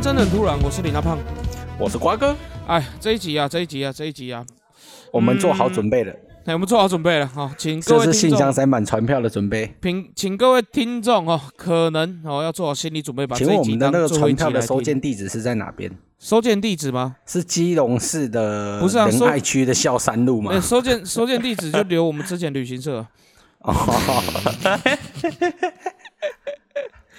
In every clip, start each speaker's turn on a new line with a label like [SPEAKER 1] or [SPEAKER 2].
[SPEAKER 1] 真的很突然》，我是李大胖。
[SPEAKER 2] 我是瓜哥，
[SPEAKER 1] 哎，这一集啊，这一集啊，这一集啊，
[SPEAKER 2] 我们做好准备了，
[SPEAKER 1] 哎，我们做好准备了哈，请各位听众
[SPEAKER 2] 是信箱，塞满传票的准备。
[SPEAKER 1] 请请各位听众哦，可能哦要做好心理准备，把这
[SPEAKER 2] 请问我
[SPEAKER 1] 一集
[SPEAKER 2] 们的那个传票的收。件地址是在哪边？
[SPEAKER 1] 收件地址吗？
[SPEAKER 2] 是基隆市的
[SPEAKER 1] 不是啊收
[SPEAKER 2] 仁爱区的孝山路吗
[SPEAKER 1] 哎，？收件收件地址就留我们之前旅行社，
[SPEAKER 2] 哦，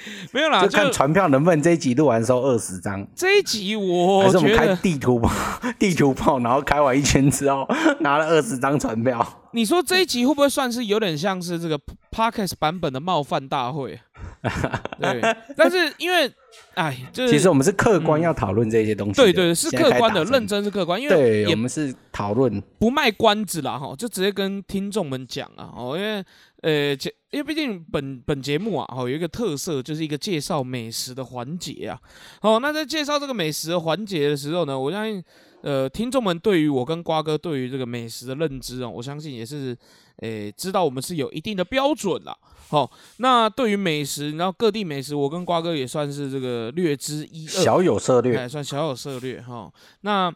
[SPEAKER 1] 没有啦，
[SPEAKER 2] 就
[SPEAKER 1] 就
[SPEAKER 2] 看船票能不能这一集录完收二十张，
[SPEAKER 1] 这一集我
[SPEAKER 2] 还是我们开，地图炮？地图炮，然后开完一圈之后 拿了二十张船票。
[SPEAKER 1] 你说这一集会不会算是有点像是这个 podcast 版本的冒犯大会？对，但是因为，哎，就是
[SPEAKER 2] 其实我们是客观要讨论这些东西的。
[SPEAKER 1] 对对是客观的，认。真是客观，因为
[SPEAKER 2] 对，我们是讨论。
[SPEAKER 1] 不卖关子啦，哈，就直接跟听众们讲啊，哦，因为呃，节因为毕竟本本节目啊，哦，有一个特色，就是一个介绍美食的环节啊，哦，那在介绍这个美食的环节的时候呢，我相信呃，听众们对于我跟瓜哥对于这个美食的认知啊，我相信也是诶、知道我们是有一定的标准啦。好、那对于美食，然后各地美食，我跟瓜哥也算是这个略知一二，
[SPEAKER 2] 小有策略，
[SPEAKER 1] 哎，算小有涉略哈。那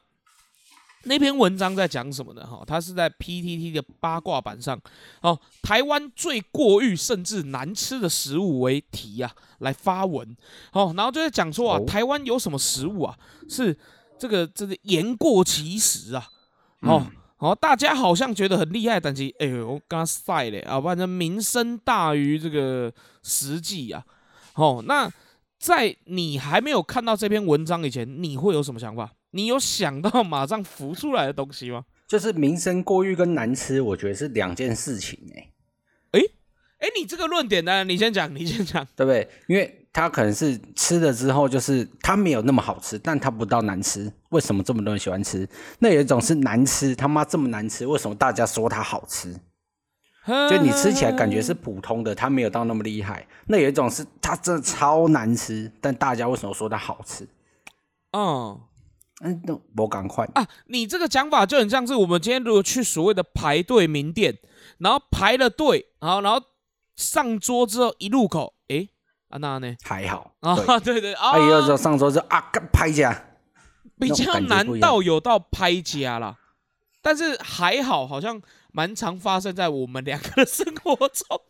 [SPEAKER 1] 那篇文章在讲什么呢？哈，它是在 PTT 的八卦版上，哦，台湾最过誉甚至难吃的食物为题啊，来发文，哦，然后就在讲说啊，
[SPEAKER 2] 哦
[SPEAKER 1] 台湾有什么食物啊，是这个这个言过其实啊，哦。
[SPEAKER 2] 嗯
[SPEAKER 1] 哦，大家好像觉得很厉害，但其实哎呦，我刚刚晒嘞啊，反正名声大于这个实际啊。哦，那在你还没有看到这篇文章以前，你会有什么想法？你有想到马上浮出来的东西吗？
[SPEAKER 2] 就是名声过誉跟难吃，我觉得是两件事情哎、
[SPEAKER 1] 哎，你这个论点呢？你先讲，你先讲。
[SPEAKER 2] 对不对？因为它可能是吃了之后，就是它没有那么好吃，但它不到难吃。为什么这么多人喜欢吃？那有一种是难吃，他妈这么难吃，为什么大家说它好吃？就你吃起来感觉是普通的，它没有到那么厉害。那有一种是它真的超难吃，但大家为什么说它好吃？
[SPEAKER 1] 嗯
[SPEAKER 2] 嗯，都我赶快，
[SPEAKER 1] 啊，你这个讲法就很像是我们今天如果去所谓的排队名店，然后排了队，然后然后上桌之后一入口，哎，啊那呢？
[SPEAKER 2] 还好。
[SPEAKER 1] 啊，
[SPEAKER 2] 对，
[SPEAKER 1] 对对啊，
[SPEAKER 2] 哎，有时候上桌就啊，干拍家。
[SPEAKER 1] 比较难到有到拍家啦，但是还好，好像蛮常发生在我们两个的生活中。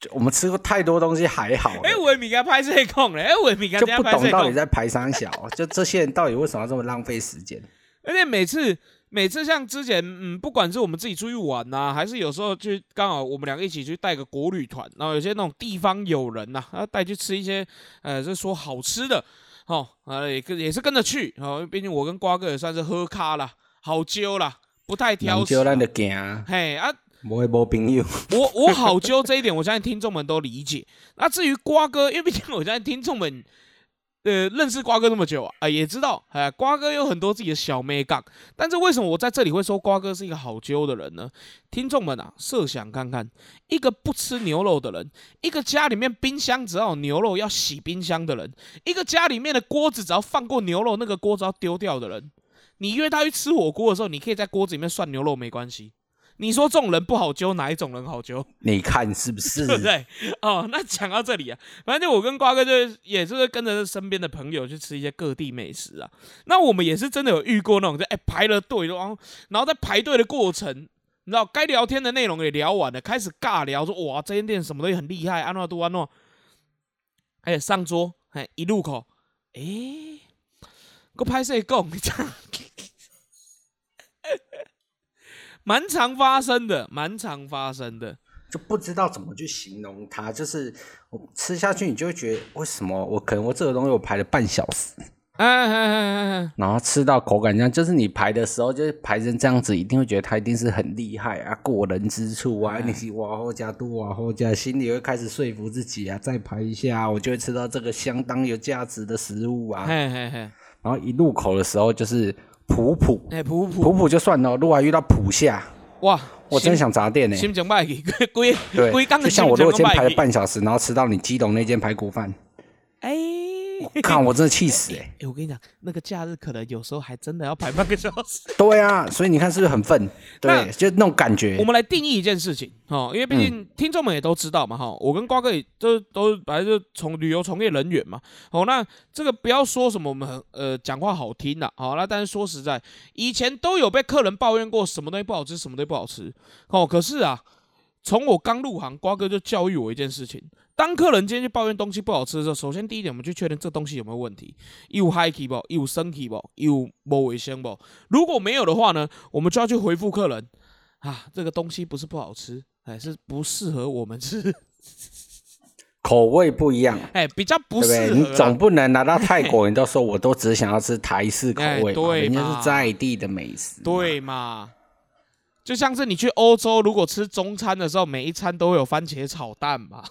[SPEAKER 2] 就我们吃过太多东西，还好了。
[SPEAKER 1] 哎、我米该拍这空嘞，哎，我米该
[SPEAKER 2] 就不懂到底，在排三小，就这些人到底为什么要这么浪费时间？
[SPEAKER 1] 而且每次每次像之前，嗯，不管是我们自己出去玩呐、还是有时候去刚好我们两个一起去带个国旅团，然后有些那种地方友人呐、啊，带去吃一些呃，就说好吃的，哦，啊，也跟也是跟着去，哦，毕竟我跟瓜哥也算是喝咖啦，好揪啦，不太挑食啦，
[SPEAKER 2] 人少咱就行，
[SPEAKER 1] 嘿啊。
[SPEAKER 2] 无会无朋友。
[SPEAKER 1] 我我好揪这一点，我相信听众们都理解。那至于瓜哥，因为毕竟我相信听众们，呃，认识瓜哥那么久啊，啊、也知道，哎、瓜哥有很多自己的小妹杠。但是为什么我在这里会说瓜哥是一个好揪的人呢？听众们啊，设想看看，一个不吃牛肉的人，一个家里面冰箱只要有牛肉要洗冰箱的人，一个家里面的锅子只要放过牛肉，那个锅子要丢掉的人，你约他去吃火锅的时候，你可以在锅子里面涮牛肉没关系。你说这种人不好揪，哪一种人好揪？
[SPEAKER 2] 你看是不是？
[SPEAKER 1] 对不对？哦，那讲到这里啊，反正就我跟瓜哥就也是会跟着身边的朋友去吃一些各地美食啊。那我们也是真的有遇过那种，就哎排了队，然后然后在排队的过程，你知道该聊天的内容也聊完了，开始尬聊说哇这间店什么东西很厉害，安诺多安诺，哎上桌，哎一路口，哎，个拍摄讲，蛮常发生的，蛮常发生的。
[SPEAKER 2] 就不知道怎么去形容它，就是我吃下去，你就会觉得为什么我可能我这个东西我排了半小时，
[SPEAKER 1] 哎哎哎哎哎，
[SPEAKER 2] 然后吃到口感这样，就是你排的时候就是排成这样子，一定会觉得它一定是很厉害啊，过人之处啊，你是往后加多往后加，心里会开始说服自己啊，再排一下，我就会吃到这个相当有价值的食物啊。
[SPEAKER 1] 嘿嘿嘿，
[SPEAKER 2] 然后一入口的时候就是普普。
[SPEAKER 1] 哎普普。
[SPEAKER 2] 普普就算了，如果还遇到普下，
[SPEAKER 1] 哇，
[SPEAKER 2] 我真想砸店呢、
[SPEAKER 1] 心情卖去，规
[SPEAKER 2] 对就像我如果今天排了半小时，然后吃到你基隆那间排骨饭，
[SPEAKER 1] 哎，
[SPEAKER 2] 我看我真的气死哎、
[SPEAKER 1] 哎、我跟你讲，那个假日可能有时候还真的要排半个小时。
[SPEAKER 2] 对啊，所以你看是不是很愤？
[SPEAKER 1] 那
[SPEAKER 2] 对，就那种感觉
[SPEAKER 1] 我。们来定义一件事情哦，因为毕竟听众们也都知道嘛哈，我跟瓜哥也都都本来就从旅游从业人员嘛，好，那这个不要说什么我们呃讲话好听的，好那但是说实在，以前都有被客人抱怨过什么东西不好吃，什么东西不好吃哦，可是啊，从我刚入行，瓜哥就教育我一件事情。当客人今天去抱怨东西不好吃的时候，首先第一点，我们去确认这东西有没有问题，有嗨气不，有生气不，有不卫生不。如果没有的话呢，我们就要去回复客人，啊，这个东西不是不好吃，哎，是不适合我们吃，
[SPEAKER 2] 口味不一样，
[SPEAKER 1] 哎，比较不
[SPEAKER 2] 对不对？
[SPEAKER 1] 适合啦。
[SPEAKER 2] 你总不能拿到泰国，人都说我都只想要吃台式口
[SPEAKER 1] 哎
[SPEAKER 2] 味嘛，人家是在地的美食。，
[SPEAKER 1] 对嘛？就像是你去欧洲，如果吃中餐的时候，每一餐都会有番茄炒蛋嘛。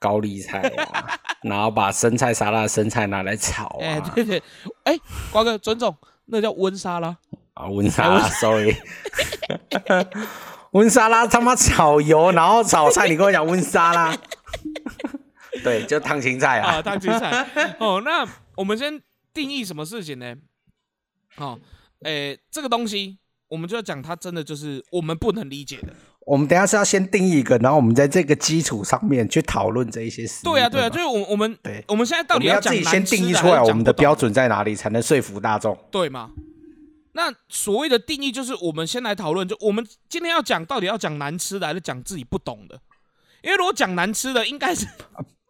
[SPEAKER 2] 高丽菜啊，然后把生菜沙拉生菜拿来炒
[SPEAKER 1] 哎、
[SPEAKER 2] 啊，
[SPEAKER 1] 对对，哎、瓜哥尊重，那叫温沙拉。
[SPEAKER 2] 啊温沙拉，sorry，温沙拉他妈炒油，然后炒菜，你跟我讲温沙拉，对，就烫青菜
[SPEAKER 1] 啊，
[SPEAKER 2] 啊，
[SPEAKER 1] 当青菜。哦，那我们先定义什么事情呢？哦，诶、这个东西我们就要讲，它真的就是我们不能理解的。
[SPEAKER 2] 我们等一下是要先定义一个，然后我们在这个基础上面去讨论这一些事。
[SPEAKER 1] 对啊，对啊，就是我我们
[SPEAKER 2] 对
[SPEAKER 1] 我们现在到底
[SPEAKER 2] 要自己先定义出来我们的标准在哪里，才能说服大众。
[SPEAKER 1] 对吗？那所谓的定义就是，我们先来讨论，就我们今天要讲到底要讲难吃的，还是讲自己不懂的？因为如果讲难吃的，应该是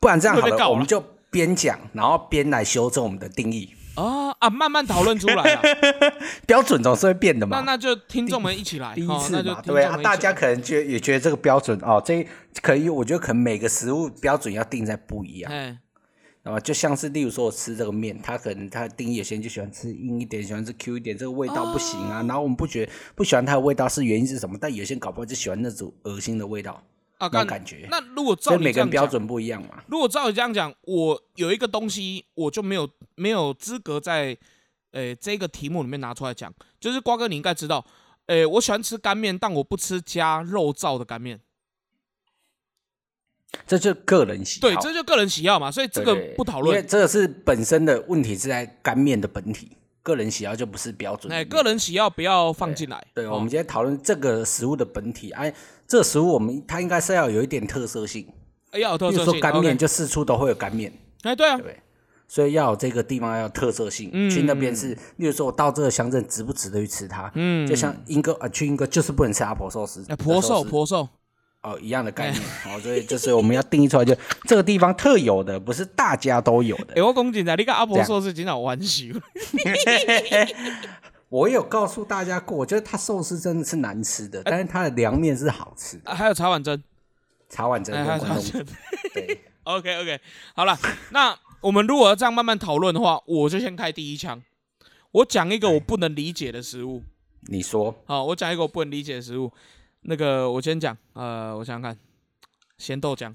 [SPEAKER 2] 不然这样 好了我们就边讲，然后边来修正我们的定义。
[SPEAKER 1] 啊啊，慢慢讨论出来啊。
[SPEAKER 2] 标准总是会变的嘛。
[SPEAKER 1] 那那就听众们一起来，
[SPEAKER 2] 第一次嘛，对啊，大家可能觉也觉得这个标准哦，这可以，我觉得可能每个食物标准要定在不一样。
[SPEAKER 1] 哎，
[SPEAKER 2] 啊，就像是例如说我吃这个面，他可能他的定义有些人就喜欢吃硬一点，喜欢吃 Q 一点，这个味道不行啊。然后我们不觉不喜欢它的味道是原因是什么？但有些人搞不好就喜欢那种恶心的味道，
[SPEAKER 1] 啊，
[SPEAKER 2] 那感觉。
[SPEAKER 1] 那如果照
[SPEAKER 2] 所以每个人
[SPEAKER 1] 你这样讲，
[SPEAKER 2] 标准不一样嘛。
[SPEAKER 1] 如果照你这样讲，我有一个东西，我就没有没有资格在呃这个题目里面拿出来讲。就是瓜哥，你应该知道，呃，我喜欢吃干面，但我不吃加肉燥的干面。
[SPEAKER 2] 这就个人喜好。
[SPEAKER 1] 对，这就个人喜好嘛，所以这个不讨
[SPEAKER 2] 因为。这个是本身的问题是在干面的本体，个人喜好就不是标准。
[SPEAKER 1] 哎，个人喜好不要放进来。
[SPEAKER 2] 对，
[SPEAKER 1] 哦
[SPEAKER 2] 我们今天讨论这个食物的本体，哎，这个食物我们它应该是要有一点特色性，
[SPEAKER 1] 哎要有特
[SPEAKER 2] 比如
[SPEAKER 1] 色性。
[SPEAKER 2] 说干面就四处都会有干面，
[SPEAKER 1] 哎，对啊
[SPEAKER 2] 对，对？所以要有这个地方要有特色性，
[SPEAKER 1] 嗯
[SPEAKER 2] 去那边是，例如说我到这个乡镇值不值得去吃它？
[SPEAKER 1] 嗯，
[SPEAKER 2] 就像英哥啊，去英哥就是不能吃阿婆寿司，
[SPEAKER 1] 哎婆寿婆寿，
[SPEAKER 2] 哦一样的概念，好，所以就是我们要定义出来，就这个地方特有的，不是大家都有的
[SPEAKER 1] 哎，。我讲真的，你跟阿婆
[SPEAKER 2] 这样
[SPEAKER 1] 寿司经常玩笑。
[SPEAKER 2] 我有告诉大家过，我觉得它寿司真的是难吃的，但是它的凉面是好吃的，
[SPEAKER 1] 啊还有茶碗蒸，
[SPEAKER 2] 茶碗蒸。对。
[SPEAKER 1] OK OK，好了，那我们如果要这样慢慢讨论的话，我就先开第一枪。我讲一个我不能理解的食物。
[SPEAKER 2] 你说
[SPEAKER 1] 好，我讲一个我不能理解的食物。那个我先讲，呃，我想想看，咸豆浆，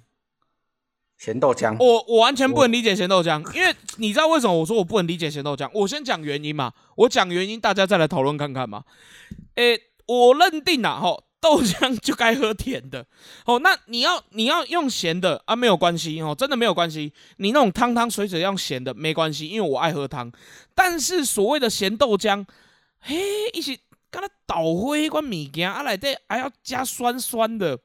[SPEAKER 2] 咸豆浆，
[SPEAKER 1] 我我完全不能理解咸豆浆，因为你知道为什么我说我不能理解咸豆浆？我先讲原因嘛，我讲原因，大家再来讨论看看嘛。诶、我认定啊，吼，豆浆 就该喝甜的，哦，那你要你要用咸的啊，没有关系哦，真的没有关系。你那种汤汤水水要用咸的没关系，因为我爱喝汤。但是所谓的咸豆浆，嘿，一起跟它倒灰一罐物件，啊来底还要加酸酸的。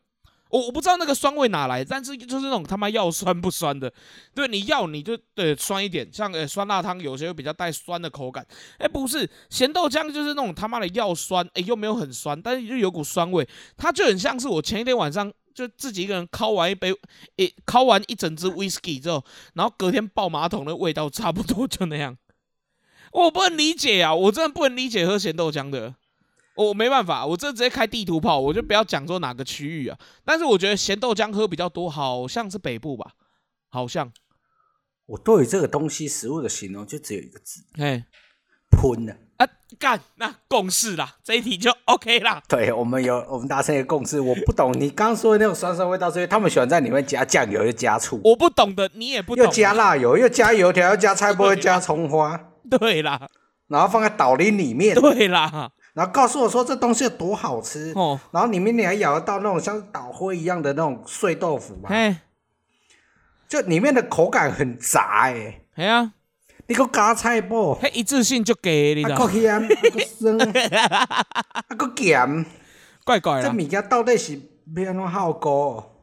[SPEAKER 1] 我我不知道那个酸味哪来，但是就是那种他妈要酸不酸的，对，你要你就对酸一点，像呃酸辣汤有些会比较带酸的口感，哎不是咸豆浆就是那种他妈的要酸，哎又没有很酸，但是就有股酸味，它就很像是我前一天晚上就自己一个人敲完一杯，诶敲完一整支 whisky 之后，然后隔天爆马桶的味道差不多就那样，我不能理解啊，我真的不能理解喝咸豆浆的。我没办法，我这直接开地图炮，我就不要讲说哪个区域啊。但是我觉得咸豆浆喝比较多，好像是北部吧，好像，
[SPEAKER 2] 我对于这个东西食物的形容就只有一个字：
[SPEAKER 1] 哎
[SPEAKER 2] 喷的。
[SPEAKER 1] 啊干，那共识啦，这一题就 OK 啦。
[SPEAKER 2] 对，我们有我们达成一个共识。我不懂你刚刚说的那种酸酸味道，所以他们喜欢在里面加酱油，又加醋，
[SPEAKER 1] 我不懂的，你也不懂
[SPEAKER 2] 又
[SPEAKER 1] 啊，
[SPEAKER 2] 加辣油，又加油条，又加菜包，又加葱花，
[SPEAKER 1] 对啦，
[SPEAKER 2] 然后放在岛林里面，
[SPEAKER 1] 对啦，
[SPEAKER 2] 然后告诉我说这东西有多好吃。
[SPEAKER 1] 哦，
[SPEAKER 2] 然后里面你还咬得到那种像捣灰一样的那种碎豆腐嘛，就里面的口感很杂哎、
[SPEAKER 1] 系啊，
[SPEAKER 2] 你个加菜脯，
[SPEAKER 1] 迄一次性就给你
[SPEAKER 2] 啊，
[SPEAKER 1] 知道，
[SPEAKER 2] 搁咸，啊，搁酸，啊，搁咸，这
[SPEAKER 1] 怪怪啦。
[SPEAKER 2] 物件到底是要安怎效果？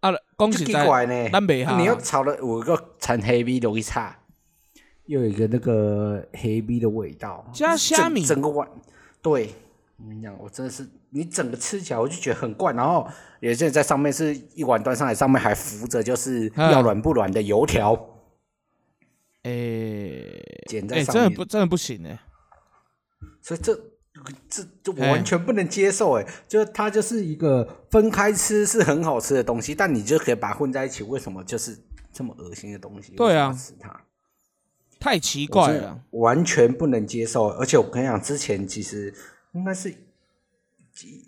[SPEAKER 1] 啊，讲实在。咱袂下
[SPEAKER 2] 你要炒了，有一个掺黑米容易差，又有一个那个黑米的味道，
[SPEAKER 1] 加虾米。
[SPEAKER 2] 整整个碗，对，我跟你讲，我真的是，你整个吃起来我就觉得很怪。然后有些人在上面是一碗端上来，上面还浮着就是
[SPEAKER 1] 嗯
[SPEAKER 2] 要软不软的油条
[SPEAKER 1] 诶
[SPEAKER 2] 剪在，上面，
[SPEAKER 1] 真的不真的不行诶。
[SPEAKER 2] 所以这。这这我完全不能接受哎，就是它就是一个分开吃是很好吃的东西，但你就可以把它混在一起，为什么就是这么恶心的东西？
[SPEAKER 1] 对啊
[SPEAKER 2] 为什么要吃它。
[SPEAKER 1] 太奇怪了。
[SPEAKER 2] 完全不能接受。而且我跟你讲，之前其实应该是一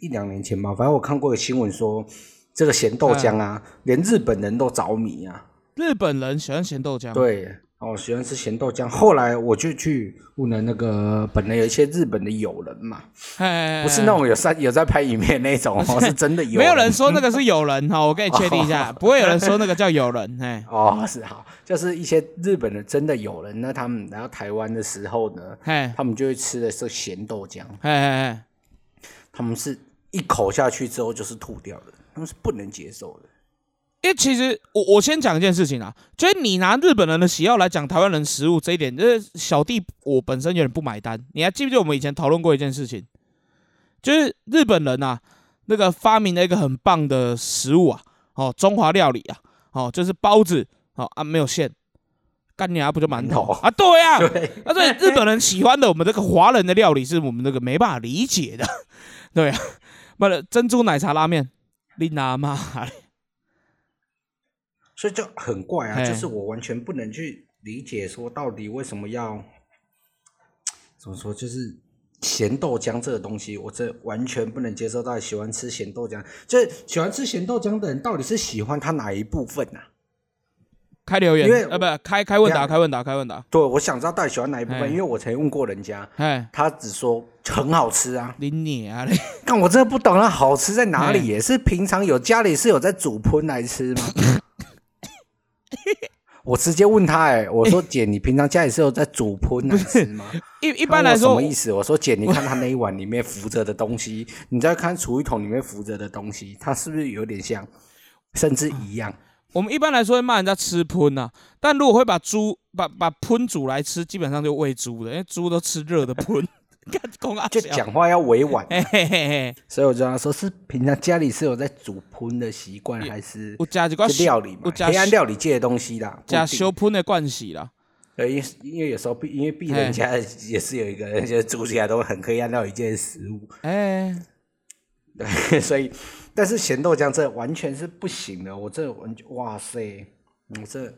[SPEAKER 2] 一两年前吧，反正我看过个新闻说，这个咸豆浆啊，连日本人都着迷啊。
[SPEAKER 1] 日本人喜欢咸豆浆，
[SPEAKER 2] 对，哦，喜欢吃咸豆浆。后来我就去问了那个，本来有一些日本的友人嘛，
[SPEAKER 1] 嘿，
[SPEAKER 2] 不是那种有在有在拍影片那种哦，是真的 有。
[SPEAKER 1] 没有人说那个是友人哈，我跟你确定一下，不会有人说那个叫友人，嘿，
[SPEAKER 2] 哦，是好，就是一些日本的真的友人，那他们来到台湾的时候呢，
[SPEAKER 1] 嘿，
[SPEAKER 2] 他们就会吃的是咸豆浆。
[SPEAKER 1] 嘿嘿嘿，
[SPEAKER 2] 他们是一口下去之后就是吐掉的，他们是不能接受的。
[SPEAKER 1] 因为其实我我先讲一件事情啊，就是你拿日本人的喜好来讲台湾人食物这一点，就是小弟我本身有点不买单。你还记不记得我们以前讨论过一件事情，就是日本人啊，那个发明了一个很棒的食物啊，哦，中华料理啊，哦，就是包子，哦啊没有馅，干你啊不就馒头啊？对呀、啊，那所以日本人喜欢的我们这个华人的料理是我们这个没办法理解的，对啊，不了珍珠奶茶拉面，你拿嘛？
[SPEAKER 2] 所以就很怪啊，就是我完全不能去理解说到底为什么要 怎么说，就是咸豆浆这个东西，我这完全不能接受。到底喜欢吃咸豆浆，就是喜欢吃咸豆浆的人，到底是喜欢它哪一部分啊？
[SPEAKER 1] 开留言
[SPEAKER 2] 因为，
[SPEAKER 1] 呃，不，开开问答，开问答，开问答。
[SPEAKER 2] 对，我想知道到底喜欢哪一部分，因为我曾经问过人家，
[SPEAKER 1] 哎，
[SPEAKER 2] 他只说很好吃啊。
[SPEAKER 1] 你你啊嘞，
[SPEAKER 2] 但我真的不懂它好吃在哪里也？是平常有家里是有在煮喷来吃吗？我直接问他，哎，我说 姐，你平常家里是有在煮喷来吃吗？
[SPEAKER 1] 一一
[SPEAKER 2] 一
[SPEAKER 1] 般来说
[SPEAKER 2] 什么，意思？我说姐，你看他那一碗里面浮着的东西，你再看厨余桶里面浮着的东西，它是不是有点像，甚至一样？
[SPEAKER 1] 我们一般来说会骂人家吃喷呐，但如果会把猪把把喷煮来吃，基本上就喂猪的，因为猪都吃热的喷。
[SPEAKER 2] 就讲话要委婉，
[SPEAKER 1] 嘿嘿嘿嘿，
[SPEAKER 2] 所以我就跟他说，是平常家里是有在煮喷的习惯，还是
[SPEAKER 1] 我加一个
[SPEAKER 2] 是料理嘛
[SPEAKER 1] 有？加
[SPEAKER 2] 黑暗料理界的东西啦，不
[SPEAKER 1] 加修喷的关系啦。
[SPEAKER 2] 对，因为因为有时候毕因为毕人家也是有一个人，就是煮起来都很黑暗料理界的食物，
[SPEAKER 1] 哎，
[SPEAKER 2] 对，所以但是咸豆浆这完全是不行的，我这完全哇塞，我这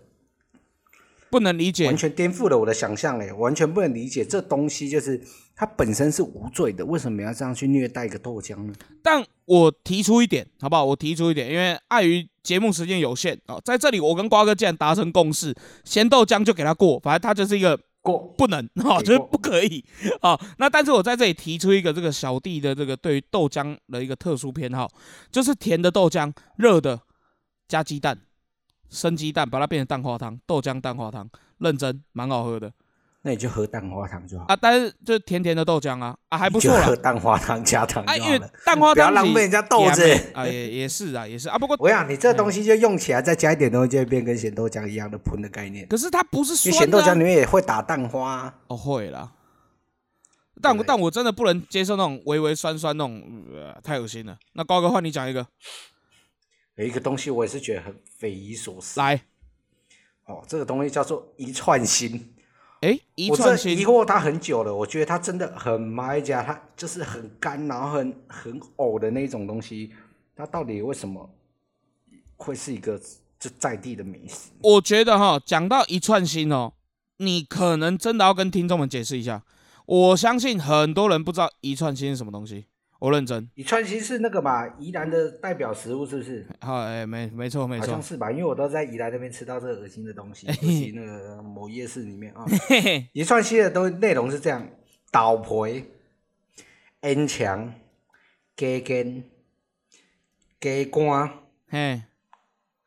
[SPEAKER 1] 不能理解
[SPEAKER 2] 完。全颠覆了我的想象哎，完全不能理解这东西就是它本身是无罪的，为什么要这样去虐待一个豆浆呢？
[SPEAKER 1] 但我提出一点，好不好？我提出一点，因为碍于节目时间有限哦，在这里我跟瓜哥既然达成共识，咸豆浆就给他过，反正他就是一个
[SPEAKER 2] 过
[SPEAKER 1] 不能哦，就是不可以哦。那但是我在这里提出一个这个小弟的这个对于豆浆的一个特殊偏好，就是甜的豆浆，热的加鸡蛋，生鸡蛋把它变成蛋花汤，豆浆蛋花汤，认真蛮好喝的
[SPEAKER 2] 那你就喝蛋花汤就好，
[SPEAKER 1] 啊。但是就甜甜的豆浆啊啊还不错啦
[SPEAKER 2] 喝蛋花汤加糖
[SPEAKER 1] 啊，因为。蛋花
[SPEAKER 2] 不要浪费人家豆子
[SPEAKER 1] 啊，也也是啊也是啊。不过
[SPEAKER 2] 我想你这东西就用起来，再加一点东西，就会变跟咸豆浆一样的喷的概念。
[SPEAKER 1] 可是它不是
[SPEAKER 2] 咸豆浆里，面也会打蛋花、啊，
[SPEAKER 1] 哦会啦。但我但我真的不能接受那种微微酸酸那种，呃、太恶心了。那高哥换你讲一个，
[SPEAKER 2] 有一个东西我也是觉得很匪夷所思。
[SPEAKER 1] 来，
[SPEAKER 2] 哦，这个东西叫做一串心，
[SPEAKER 1] 哎，一串心疑
[SPEAKER 2] 惑它很久了。我觉得它真的很埋家，它就是很干，然后很很呕的那种东西。它到底为什么会是一个就在地的美食？
[SPEAKER 1] 我觉得哈，讲到一串心哦，你可能真的要跟听众们解释一下。我相信很多人不知道一串心是什么东西，我认真。
[SPEAKER 2] 你川西是那个嘛，宜兰的代表食物是不是？
[SPEAKER 1] 好，哎，没没错没错
[SPEAKER 2] 好像，是吧，因为我都在宜兰那边吃到这个恶心的东西，那个某夜市里面啊。
[SPEAKER 1] 嘿嘿，
[SPEAKER 2] 一串西的东内容是这样：倒皮、烟肠、鸡根、鸡肝
[SPEAKER 1] 嘿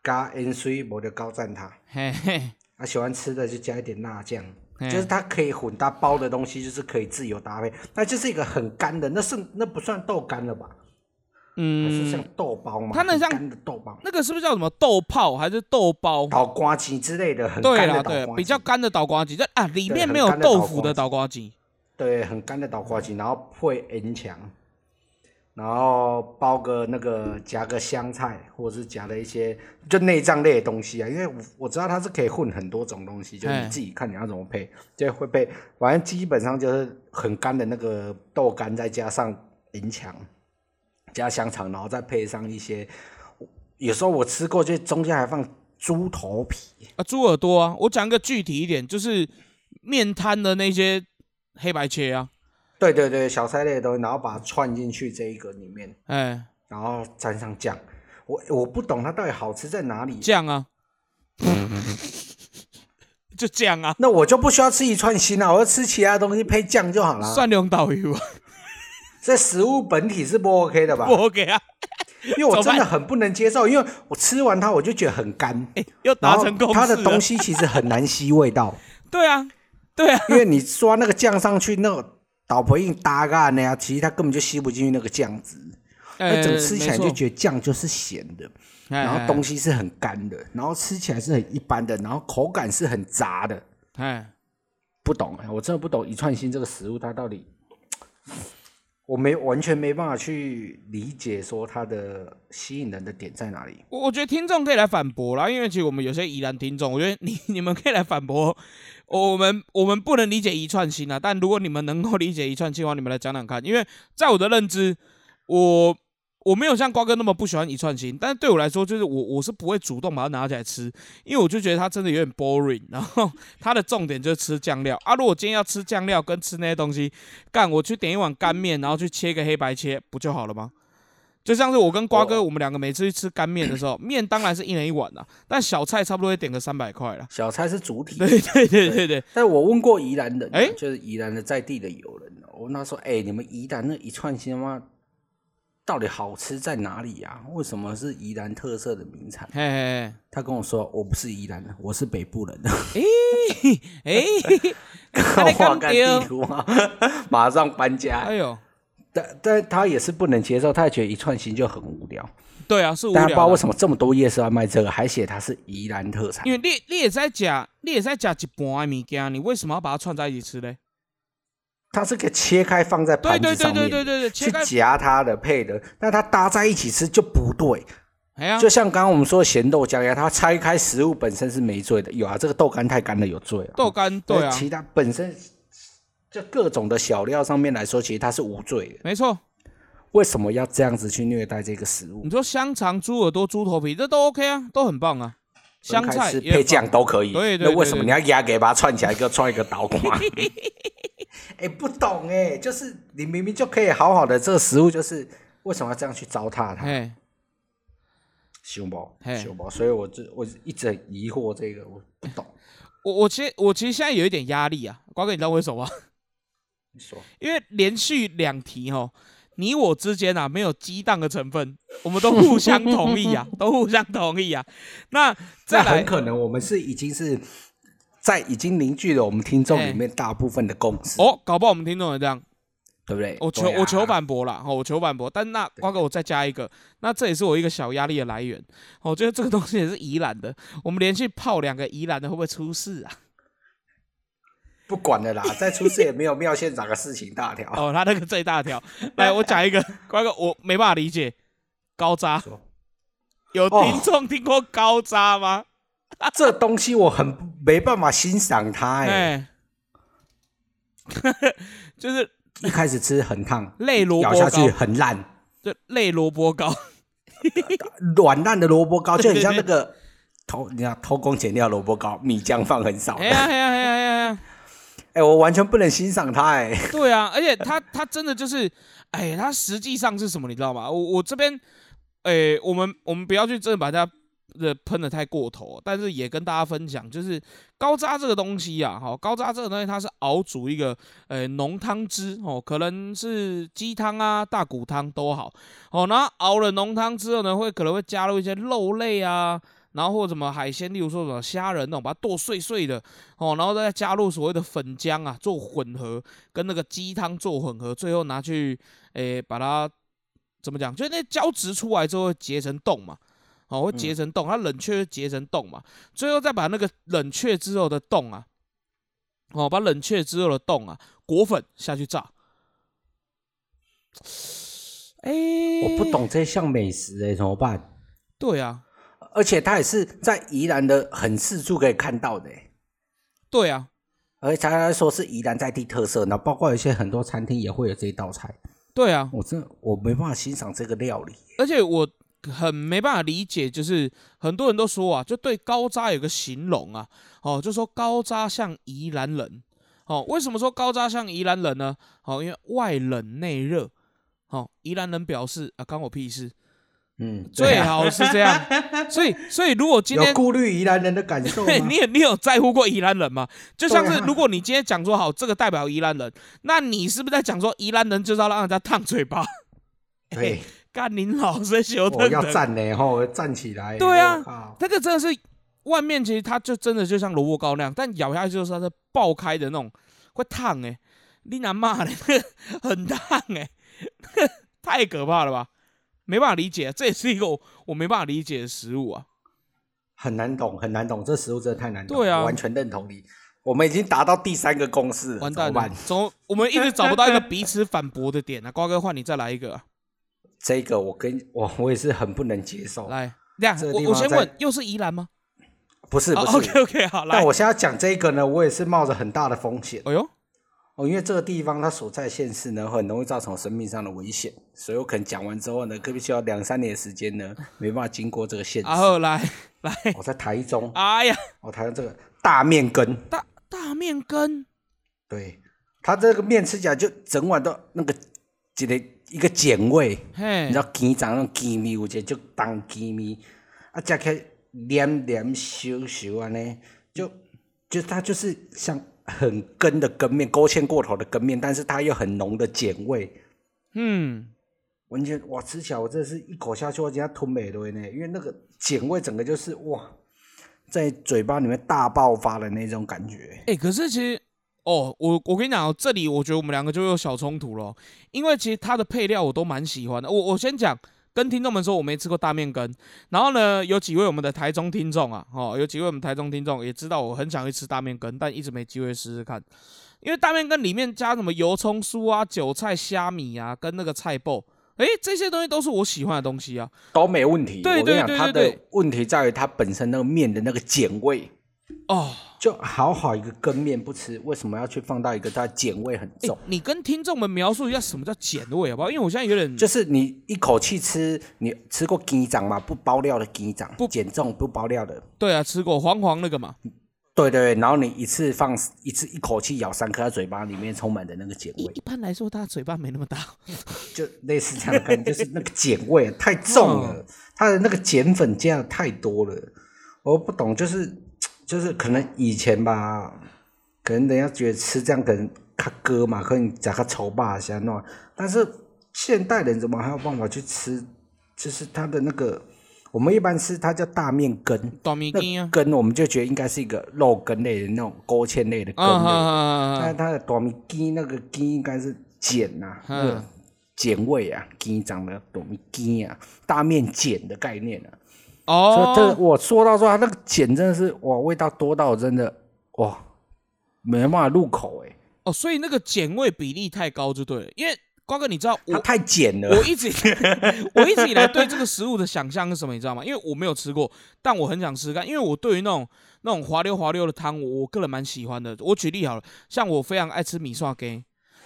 [SPEAKER 2] 加盐水，无就高赞它。
[SPEAKER 1] 嘿嘿，
[SPEAKER 2] 啊，喜欢吃的就加一点辣酱，
[SPEAKER 1] 嘿
[SPEAKER 2] 就是它可以混搭包的东西，就是可以自由搭配。那就是一个很干的，那是那不算豆干了吧？嗯是像
[SPEAKER 1] 嗯，
[SPEAKER 2] 豆包吗？
[SPEAKER 1] 它那像
[SPEAKER 2] 干的豆包，
[SPEAKER 1] 那个是不是叫什么豆泡还是豆包？
[SPEAKER 2] 倒瓜鸡之类的，很
[SPEAKER 1] 对啦，
[SPEAKER 2] 干的倒
[SPEAKER 1] 比较干的倒瓜鸡，这啊里面没有豆腐的倒瓜鸡。
[SPEAKER 2] 对，很干的倒瓜鸡，然后配盐强，然后包个那个夹个香菜，或者是夹了一些就内脏类的东西啊，因为我我知道它是可以混很多种东西，就
[SPEAKER 1] 哎
[SPEAKER 2] 你自己看你要怎么配，就会配，反正基本上就是很干的那个豆干，再加上银墙，加香肠，然后再配上一些，有时候我吃过，就中间还放猪头皮，
[SPEAKER 1] 啊，猪耳朵啊，我讲个具体一点，就是面摊的那些黑白切啊，
[SPEAKER 2] 对对对，小菜类的东西，然后把它串进去这一个里面。
[SPEAKER 1] 哎，
[SPEAKER 2] 然后沾上酱。我我不懂它到底好吃在哪里。
[SPEAKER 1] 酱啊，就酱啊，
[SPEAKER 2] 那我就不需要吃一串心了，我就吃其他东西配酱就好了。
[SPEAKER 1] 蒜蓉导游啊，
[SPEAKER 2] 这食物本体是不 OK 的吧？
[SPEAKER 1] 不 OK 啊，
[SPEAKER 2] 因为我真的 很不能接受，因为我吃完它我就觉得很干，
[SPEAKER 1] 又
[SPEAKER 2] 然后
[SPEAKER 1] 达成共识
[SPEAKER 2] 它的东西其实很难吸味道，
[SPEAKER 1] 对啊，对啊，
[SPEAKER 2] 因为你刷那个酱上去，那个导婆硬搭干的呀，其实它根本就吸不进去那个酱汁，那
[SPEAKER 1] 哎
[SPEAKER 2] 整吃起来就觉得酱就是咸的。
[SPEAKER 1] 哎
[SPEAKER 2] 然后东西是很干的，然后吃起来是很一般的，然后口感是很杂的。
[SPEAKER 1] 哎，
[SPEAKER 2] 不懂，我真的不懂一串心这个食物它到底，我没完全没办法去理解说它的吸引人的点在哪里。
[SPEAKER 1] 我我觉得听众可以来反驳啦，因为其实我们有些疑难听众，我觉得你 你们可以来反驳我们，我们不能理解一串心啊，但如果你们能够理解一串心的话，你们来讲讲看，因为在我的认知，我我没有像瓜哥那么不喜欢一串心，但是对我来说，就是我我是不会主动把它拿起来吃，因为我就觉得它真的有点 boring，然后 它的重点就是吃酱料啊。如果今天要吃酱料跟吃那些东西，干我去点一碗干面，然后去切个黑白切，不就好了吗？就像是我跟瓜哥，
[SPEAKER 2] 哦
[SPEAKER 1] 我们两个每次去吃干面的时候，面当然是一人一碗啦，但小菜差不多会点个三百块啦。
[SPEAKER 2] 小菜是主体，
[SPEAKER 1] 对对对对对，
[SPEAKER 2] 但我问过宜兰人啊，
[SPEAKER 1] 哎
[SPEAKER 2] 就是宜兰的在地的友人，我问他说：“哎、你们宜兰那一串心吗？到底好吃在哪里呀、为什么是宜兰特色的名产
[SPEAKER 1] 嘿嘿？”
[SPEAKER 2] 他跟我说：“我不是宜兰的，我是北部人。
[SPEAKER 1] 嘿，哎，
[SPEAKER 2] 看
[SPEAKER 1] 你
[SPEAKER 2] 画干地图啊，马上搬家。
[SPEAKER 1] 哎呦，
[SPEAKER 2] 但但他也是不能接受，他也觉得一串心就很无聊。
[SPEAKER 1] 对啊，是无
[SPEAKER 2] 但他不知道为。什么这么多夜市要卖这个，还写它是宜兰特产
[SPEAKER 1] 因。为你你也在夹，你也在夹一半的物件，你为什么要把它串在一起吃嘞？
[SPEAKER 2] 它是可以切开放在
[SPEAKER 1] 对对对
[SPEAKER 2] 盘子上面，
[SPEAKER 1] 对对对对，切
[SPEAKER 2] 去
[SPEAKER 1] 开，
[SPEAKER 2] 夹它的配的，那它搭在一起吃就不对。
[SPEAKER 1] 哎呀，
[SPEAKER 2] 就像刚刚我们说的咸豆浆一样，它拆开食物本身是没罪的。有啊，这个豆干太干了有罪啊。
[SPEAKER 1] 豆干，对啊，
[SPEAKER 2] 其他本身就各种的小料上面来说，其实它是无罪的。
[SPEAKER 1] 没错。
[SPEAKER 2] 为什么要这样子去虐待这个食物
[SPEAKER 1] 你？说香肠、猪耳朵、猪头皮，这都 OK 啊，都很棒啊。香
[SPEAKER 2] 菜吃配酱都可以。
[SPEAKER 1] 对对对
[SPEAKER 2] 那为什么你要压给把它串起来，一个串一个倒瓜？哎、不懂哎、就是你明明就可以好好的这个食物，就是为什么要这样去糟蹋它？
[SPEAKER 1] 嘿，
[SPEAKER 2] 熊猫，
[SPEAKER 1] 嘿
[SPEAKER 2] 熊猫，所以我就我一直很疑惑这个，我不懂。
[SPEAKER 1] 我我其实我其实现在有一点压力啊，瓜哥，你知道为什么吗？
[SPEAKER 2] 你说
[SPEAKER 1] 因为连续两题哦，你我之间啊没有激荡的成分，我们都互相同意啊，都互相同意啊。那再来
[SPEAKER 2] 很，可能我们是已经是在已经凝聚了我们听众里面大部分的共识，
[SPEAKER 1] 哦，搞不好我们听众也这样，
[SPEAKER 2] 对不对？
[SPEAKER 1] 我求、
[SPEAKER 2] 啊
[SPEAKER 1] 我求反驳啦，哦，我求反驳。但那瓜哥，我再加一个，那这也是我一个小压力的来源。哦我觉得这个东西也是宜兰的，我们连续泡两个宜兰的，会不会出事啊？
[SPEAKER 2] 不管了啦，再出事也没有妙县长的事情大条。
[SPEAKER 1] 哦，他那个最大条。来，我讲一个，瓜哥，我没办法理解高渣。有
[SPEAKER 2] 哦
[SPEAKER 1] 听众听过高渣吗？
[SPEAKER 2] 这东西我很没办法欣赏它、欸，
[SPEAKER 1] 哎，就是
[SPEAKER 2] 一开始吃很烫，
[SPEAKER 1] 泪萝卜
[SPEAKER 2] 咬下去，很烂，
[SPEAKER 1] 就泪萝卜糕。
[SPEAKER 2] 软烂的萝卜糕，就很像那个偷你看偷工减料萝卜糕，米浆放很少。
[SPEAKER 1] 哎呀哎呀哎呀哎呀！
[SPEAKER 2] 哎、我完全不能欣赏它、哎，
[SPEAKER 1] 对啊，而且它它真的就是，哎，它实际上是什么，你知道吗？我我这边，哎，我们我们不要去真的把它的喷的太过头，但是也跟大家分享，就是高渣这个东西啊，哈，高渣这个东西它是熬煮一个呃浓汤汁哦，可能是鸡汤啊、大骨汤都好哦，然后熬了浓汤之后呢，会可能会加入一些肉类啊。然后或什么海鲜，例如说什么虾仁那种，把它剁碎碎的哦，然后再加入所谓的粉浆啊，做混合，跟那个鸡汤做混合，最后拿去诶把它怎么讲？就那胶质出来之后结成冻嘛，哦会结成冻，它冷却结成冻嘛，最后再把那个冷却之后的冻啊，哦把冷却之后的冻啊裹粉下去炸。哎，
[SPEAKER 2] 我不懂这项美食哎，怎么办？
[SPEAKER 1] 对啊，
[SPEAKER 2] 而且它也是在宜兰的很四处可以看到的哎。
[SPEAKER 1] 对啊，
[SPEAKER 2] 而且他说是宜兰在地特色，那包括有些很多餐厅也会有这一道菜。
[SPEAKER 1] 对啊，
[SPEAKER 2] 我真我没办法欣赏这个料理，
[SPEAKER 1] 而且我很没办法理解，就是很多人都说啊，就对高渣有个形容啊，哦，就说高渣像宜兰人，哦，为什么说高渣像宜兰人呢？哦，因为外冷内热，哦，宜兰人表示啊，关我屁事，
[SPEAKER 2] 嗯，
[SPEAKER 1] 最好是这样。所以，所以如果今天
[SPEAKER 2] 有顾虑宜兰人的感受吗？
[SPEAKER 1] 你有你有在乎过宜兰人吗？就像是如果你今天讲说好，这个代表宜兰人，那你是不是在讲说宜兰人就是要让人家烫嘴巴？
[SPEAKER 2] 对，
[SPEAKER 1] 干您老师修
[SPEAKER 2] 我要站呢，吼，站起来。
[SPEAKER 1] 对啊，那个真的是外面其实它就真的就像萝卜糕那样，但咬下去就是它是爆开的那种，会烫哎，你难骂嘞，很烫哎，太可怕了吧？没办法理解，这也是一个我没办法理解的食物啊，
[SPEAKER 2] 很难懂，很难懂，这食物真的太难懂。
[SPEAKER 1] 对啊，
[SPEAKER 2] 完全认同你。我们已经达到第三个公式，
[SPEAKER 1] 完蛋
[SPEAKER 2] 了，
[SPEAKER 1] 总 我们一直找不到一个彼此反驳的点啊。瓜哥，换你再来一个。
[SPEAKER 2] 这个我跟 我我也是很不能接受。
[SPEAKER 1] 来，这样我我先问，又是宜兰吗？
[SPEAKER 2] 不是，不是。
[SPEAKER 1] OK OK，好。
[SPEAKER 2] 但我现在讲这个呢，我也是冒着很大的风险。
[SPEAKER 1] 哎呦。
[SPEAKER 2] 哦，因为这个地方它所在县市呢，很容易造成生命上的危险，所以我可能讲完之后呢，可能需要两三年的时间呢，没办法经过这个县。
[SPEAKER 1] 然后来来，
[SPEAKER 2] 我在台中。
[SPEAKER 1] 哎呀，
[SPEAKER 2] 我台中这个大面根，
[SPEAKER 1] 大大面根，
[SPEAKER 2] 对，它这个面吃起来就整碗都那个一个一个碱味，你知道鸡掌那种鸡味，有些就当鸡味，啊，加起来黏黏羞羞安尼，就就它就是像。很根的羹面，勾芡过头的羹面，但是它又很浓的碱味，
[SPEAKER 1] 嗯，
[SPEAKER 2] 完全哇，吃起来我真的是一口下去，我竟然吞没了呢，因为那个碱味整个就是哇，在嘴巴里面大爆发的那种感觉。
[SPEAKER 1] 哎，可是其实哦，我我跟你讲，这里我觉得我们两个就有小冲突了，因为其实它的配料我都蛮喜欢的。我我先讲。跟听众们说，我没吃过大面羹。然后呢，有几位我们的台中听众啊，哦，有几位我们台中听众也知道我很想去吃大面羹，但一直没机会试试看。因为大面羹里面加什么油葱酥啊、韭菜、虾米啊，跟那个菜脯，哎，这些东西都是我喜欢的东西啊，
[SPEAKER 2] 都没问题。
[SPEAKER 1] 对对对对对，
[SPEAKER 2] 问题在于它本身那个面的那个碱味。
[SPEAKER 1] 哦。
[SPEAKER 2] 就好好一个羹面不吃，为什么要去放到一个它碱味很重？
[SPEAKER 1] 你跟听众们描述一下什么叫碱味好不好？因为我现在有点
[SPEAKER 2] 就是你一口气吃，你吃过鸡掌吗？不包料的鸡掌，不减重不包料的。
[SPEAKER 1] 对啊，吃过黄黄那个嘛。
[SPEAKER 2] 对对对，然后你一次放一次，一口气咬三颗，在嘴巴里面充满的那个碱味。
[SPEAKER 1] 一般来说，它嘴巴没那么大，
[SPEAKER 2] 就类似这样的感觉，就是那个碱味太重了，它的那个碱粉加的太多了，我不懂，就是。就是可能以前吧，可能人家觉得吃这样可能卡割嘛，可能加个稠吧些那，但是现代人怎么还有办法去吃？就是它的那个，我们一般吃它叫大面羹，
[SPEAKER 1] 大面羹啊，
[SPEAKER 2] 羹我们就觉得应该是一个肉羹类的那种勾芡类的羹类，但它的大面羹那个羹应该是碱呐，那个碱味啊，羹长得大面羹啊，大面碱的概念啊。
[SPEAKER 1] 哦，
[SPEAKER 2] 所以这我说到说它那个碱真的是哇，味道多到真的哇，没办法入口哎。
[SPEAKER 1] 哦，所以那个碱味比例太高就对了，因为瓜哥你知道
[SPEAKER 2] 我太碱了。
[SPEAKER 1] 我一直 我一直以来对这个食物的想象是什么，你知道吗？因为我没有吃过，但我很想吃看，因为我对于那种那种滑溜滑溜的汤，我我个人蛮喜欢的。我举例好了，像我非常爱吃米刷羹，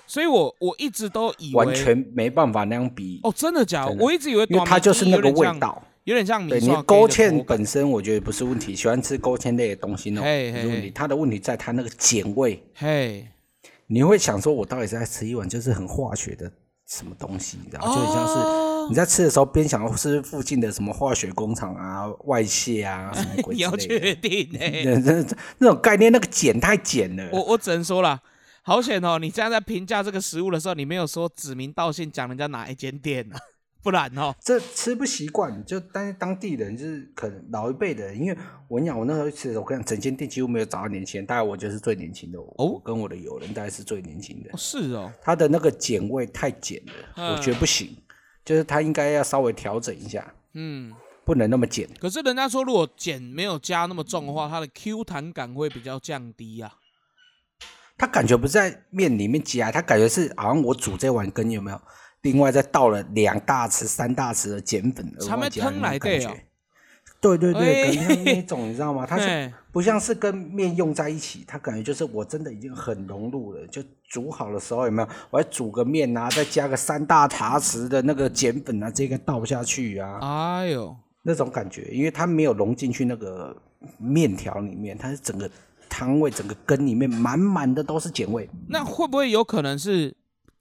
[SPEAKER 1] 所以我我一直都以为
[SPEAKER 2] 完全没办法那样比。
[SPEAKER 1] 哦，真的假的？我一直以为
[SPEAKER 2] 它就是那个味道。
[SPEAKER 1] 有点像米
[SPEAKER 2] 你勾芡本身，我觉得不是问题。喜欢吃勾芡类的东西，那种不是问题。它的问题在它那个碱味。
[SPEAKER 1] 嘿，
[SPEAKER 2] 你会想说，我到底是在吃一碗就是很化学的什么东西？然后就很像是你在吃的时候，边想是附近的什么化学工厂啊、外泄啊什么鬼
[SPEAKER 1] 你要确定哎，
[SPEAKER 2] 那 那种概念，那个碱太碱了。
[SPEAKER 1] 我我只能说了，好险哦！你这样在评价这个食物的时候，你没有说指名道姓讲人家哪一间店呢？不然哦，
[SPEAKER 2] 这吃不习惯，就但是当地人就是可能老一辈的人，因为我跟你讲，我那时候去吃我跟你讲，整间店几乎没有找到年轻人，大概我就是最年轻的，
[SPEAKER 1] 哦
[SPEAKER 2] 我跟我的友人大概是最年轻的
[SPEAKER 1] 哦。是哦，
[SPEAKER 2] 他的那个碱味太碱了，
[SPEAKER 1] 嗯
[SPEAKER 2] 我觉得不行，就是他应该要稍微调整一下，
[SPEAKER 1] 嗯。
[SPEAKER 2] 不能那么碱。
[SPEAKER 1] 可是人家说，如果碱没有加那么重的话，它的 Q 弹感会比较降低啊。
[SPEAKER 2] 他感觉不是在面里面加，他感觉是好像我煮这碗羹有没有？另外再倒了两大匙、三大匙的碱粉，额
[SPEAKER 1] 他们
[SPEAKER 2] 外加的
[SPEAKER 1] 腾来
[SPEAKER 2] 感
[SPEAKER 1] 的哦
[SPEAKER 2] 觉。对对
[SPEAKER 1] 哎
[SPEAKER 2] 对，感觉像那种你知道吗？它是不像是跟面用在一起，它感觉就是我真的已经很融入了。就煮好的时候有没有？我要煮个面啊，再加个三大茶匙的那个碱粉啊，这个倒下去啊，
[SPEAKER 1] 哎呦，
[SPEAKER 2] 那种感觉，因为它没有融进去那个面条里面，它是整个汤味、整个羹里面满满的都是碱味。
[SPEAKER 1] 那会不会有可能是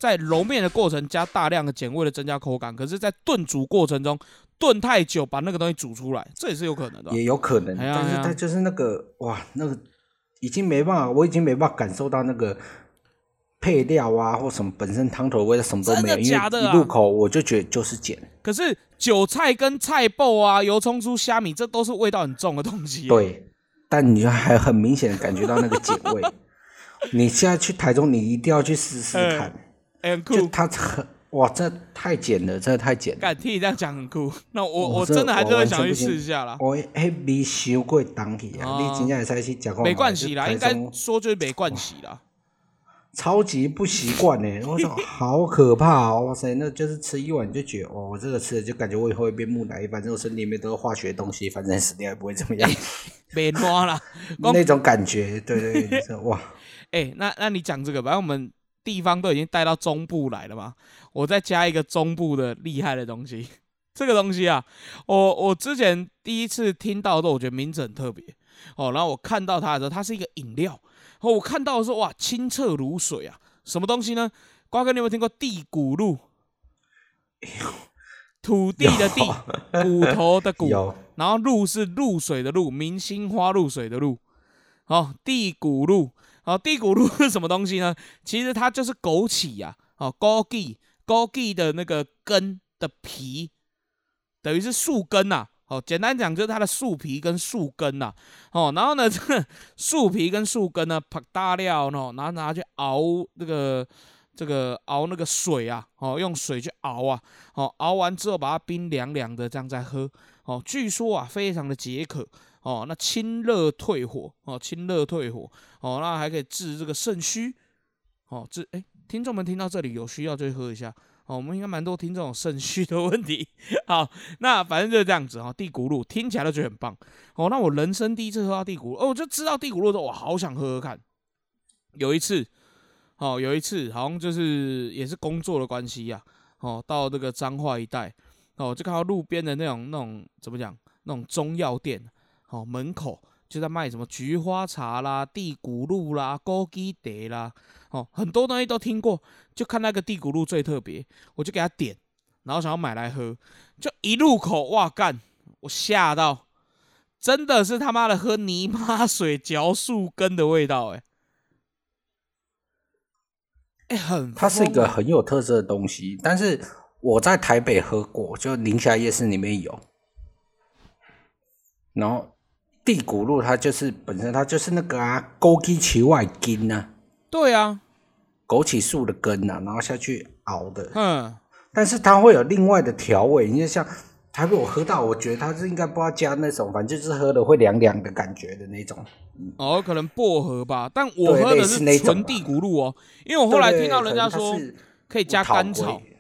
[SPEAKER 1] 在揉面的过程加大量的碱，为了增加口感？可是，在炖煮过程中炖太久，把那个东西煮出来，这也是有可能的哦。
[SPEAKER 2] 也有可能，但是它就是那个哇，那个已经没办法，我已经没办法感受到那个配料啊或什么本身汤头的味道什么都没有，
[SPEAKER 1] 的
[SPEAKER 2] 因
[SPEAKER 1] 假的啊
[SPEAKER 2] 为一入口我就觉得就是碱。
[SPEAKER 1] 可是韭菜跟菜爆啊、油葱酥、虾米，这都是味道很重的东西。，
[SPEAKER 2] 对，但你还很明显的感觉到那个碱味。你现在去台中，你一定要去试试
[SPEAKER 1] 哎
[SPEAKER 2] 看，
[SPEAKER 1] 哎很酷
[SPEAKER 2] 就。它很哇，这太简了，这太简了。
[SPEAKER 1] 敢听你这样讲很酷，那我
[SPEAKER 2] 我
[SPEAKER 1] 真的还
[SPEAKER 2] 我
[SPEAKER 1] 真的想去试一下啦。
[SPEAKER 2] 我迄味伤过重去啊！
[SPEAKER 1] 哦
[SPEAKER 2] 你真正会使去食看。
[SPEAKER 1] 没关系啦，应该说就是没关系啦。
[SPEAKER 2] 超级不习惯呢，我说好可怕哦！哇塞，那就是吃一碗就觉得哦，我这个吃了就感觉我以后会变木乃伊，反正我身体里面都是化学东西，反正死掉也不会怎么样，
[SPEAKER 1] 没烂啦。
[SPEAKER 2] 那种感觉，对对哇，
[SPEAKER 1] 哎、那那你讲这个，反正我们地方都已经带到中部来了嘛，我再加一个中部的厉害的东西。这个东西啊，我我之前第一次听到的时候，我觉得名字很特别哦。然后我看到它的时候，它是一个饮料。然后我看到的时候，哇，清澈如水啊！什么东西呢？瓜哥，你有没有听过地骨露？土地的地，骨头的骨，然后露是露水的露，明星花露水的露。哦，地骨露，哦，地骨露是什么东西呢？其实它就是枸杞呀、哦，枸杞，枸杞的那个根的皮，等于是树根呐、哦，简单讲就是它的树皮跟树根呐、哦，然后呢，这树皮跟树根呢，啪大料呢，然后拿去熬那个这个熬那个水啊，哦，用水去熬啊，哦，熬完之后把它冰凉凉的这样再喝，哦，据说啊非常的解渴，哦，那清热退火，哦，清热退火，哦，那还可以治这个肾虚，哦，治哎，听众们听到这里有需要就喝一下。哦，我们应该蛮多听这种肾虚的问题。好，那反正就是这样子哈、哦。地骨露听起来都觉得很棒。哦，那我人生第一次喝到地骨露，哦，我就知道地骨露的时候，我好想喝喝看。有一次，哦，有一次好像就是也是工作的关系呀、哦，到这个彰化一带，哦，就看到路边的那种那种怎么讲，那种中药店，哦，门口就在卖什么菊花茶啦、地骨露啦、枸杞茶啦，哦，很多东西都听过，就看那个地骨露最特别，我就给他点，然后想要买来喝，就一入口，哇干，我吓到，真的是他妈的喝泥巴水嚼树根的味道、欸，哎，哎，很
[SPEAKER 2] 它是一个很有特色的东西，但是我在台北喝过，就宁夏夜市里面有。然后地骨露它就是本身它就是那个啊，枸杞其外根呐、啊，
[SPEAKER 1] 对啊，
[SPEAKER 2] 枸杞树的根呐、啊，然后下去熬的。
[SPEAKER 1] 嗯，
[SPEAKER 2] 但是它会有另外的调味，因为像台北我喝到，我觉得它是应该不知道加那种，反正就是喝了会凉凉的感觉的那种。
[SPEAKER 1] 哦，可能薄荷吧，但我喝的
[SPEAKER 2] 类似那种啊。
[SPEAKER 1] 是纯地骨露哦，因为我后来听到人家说
[SPEAKER 2] 是
[SPEAKER 1] 可以加甘草。
[SPEAKER 2] 味，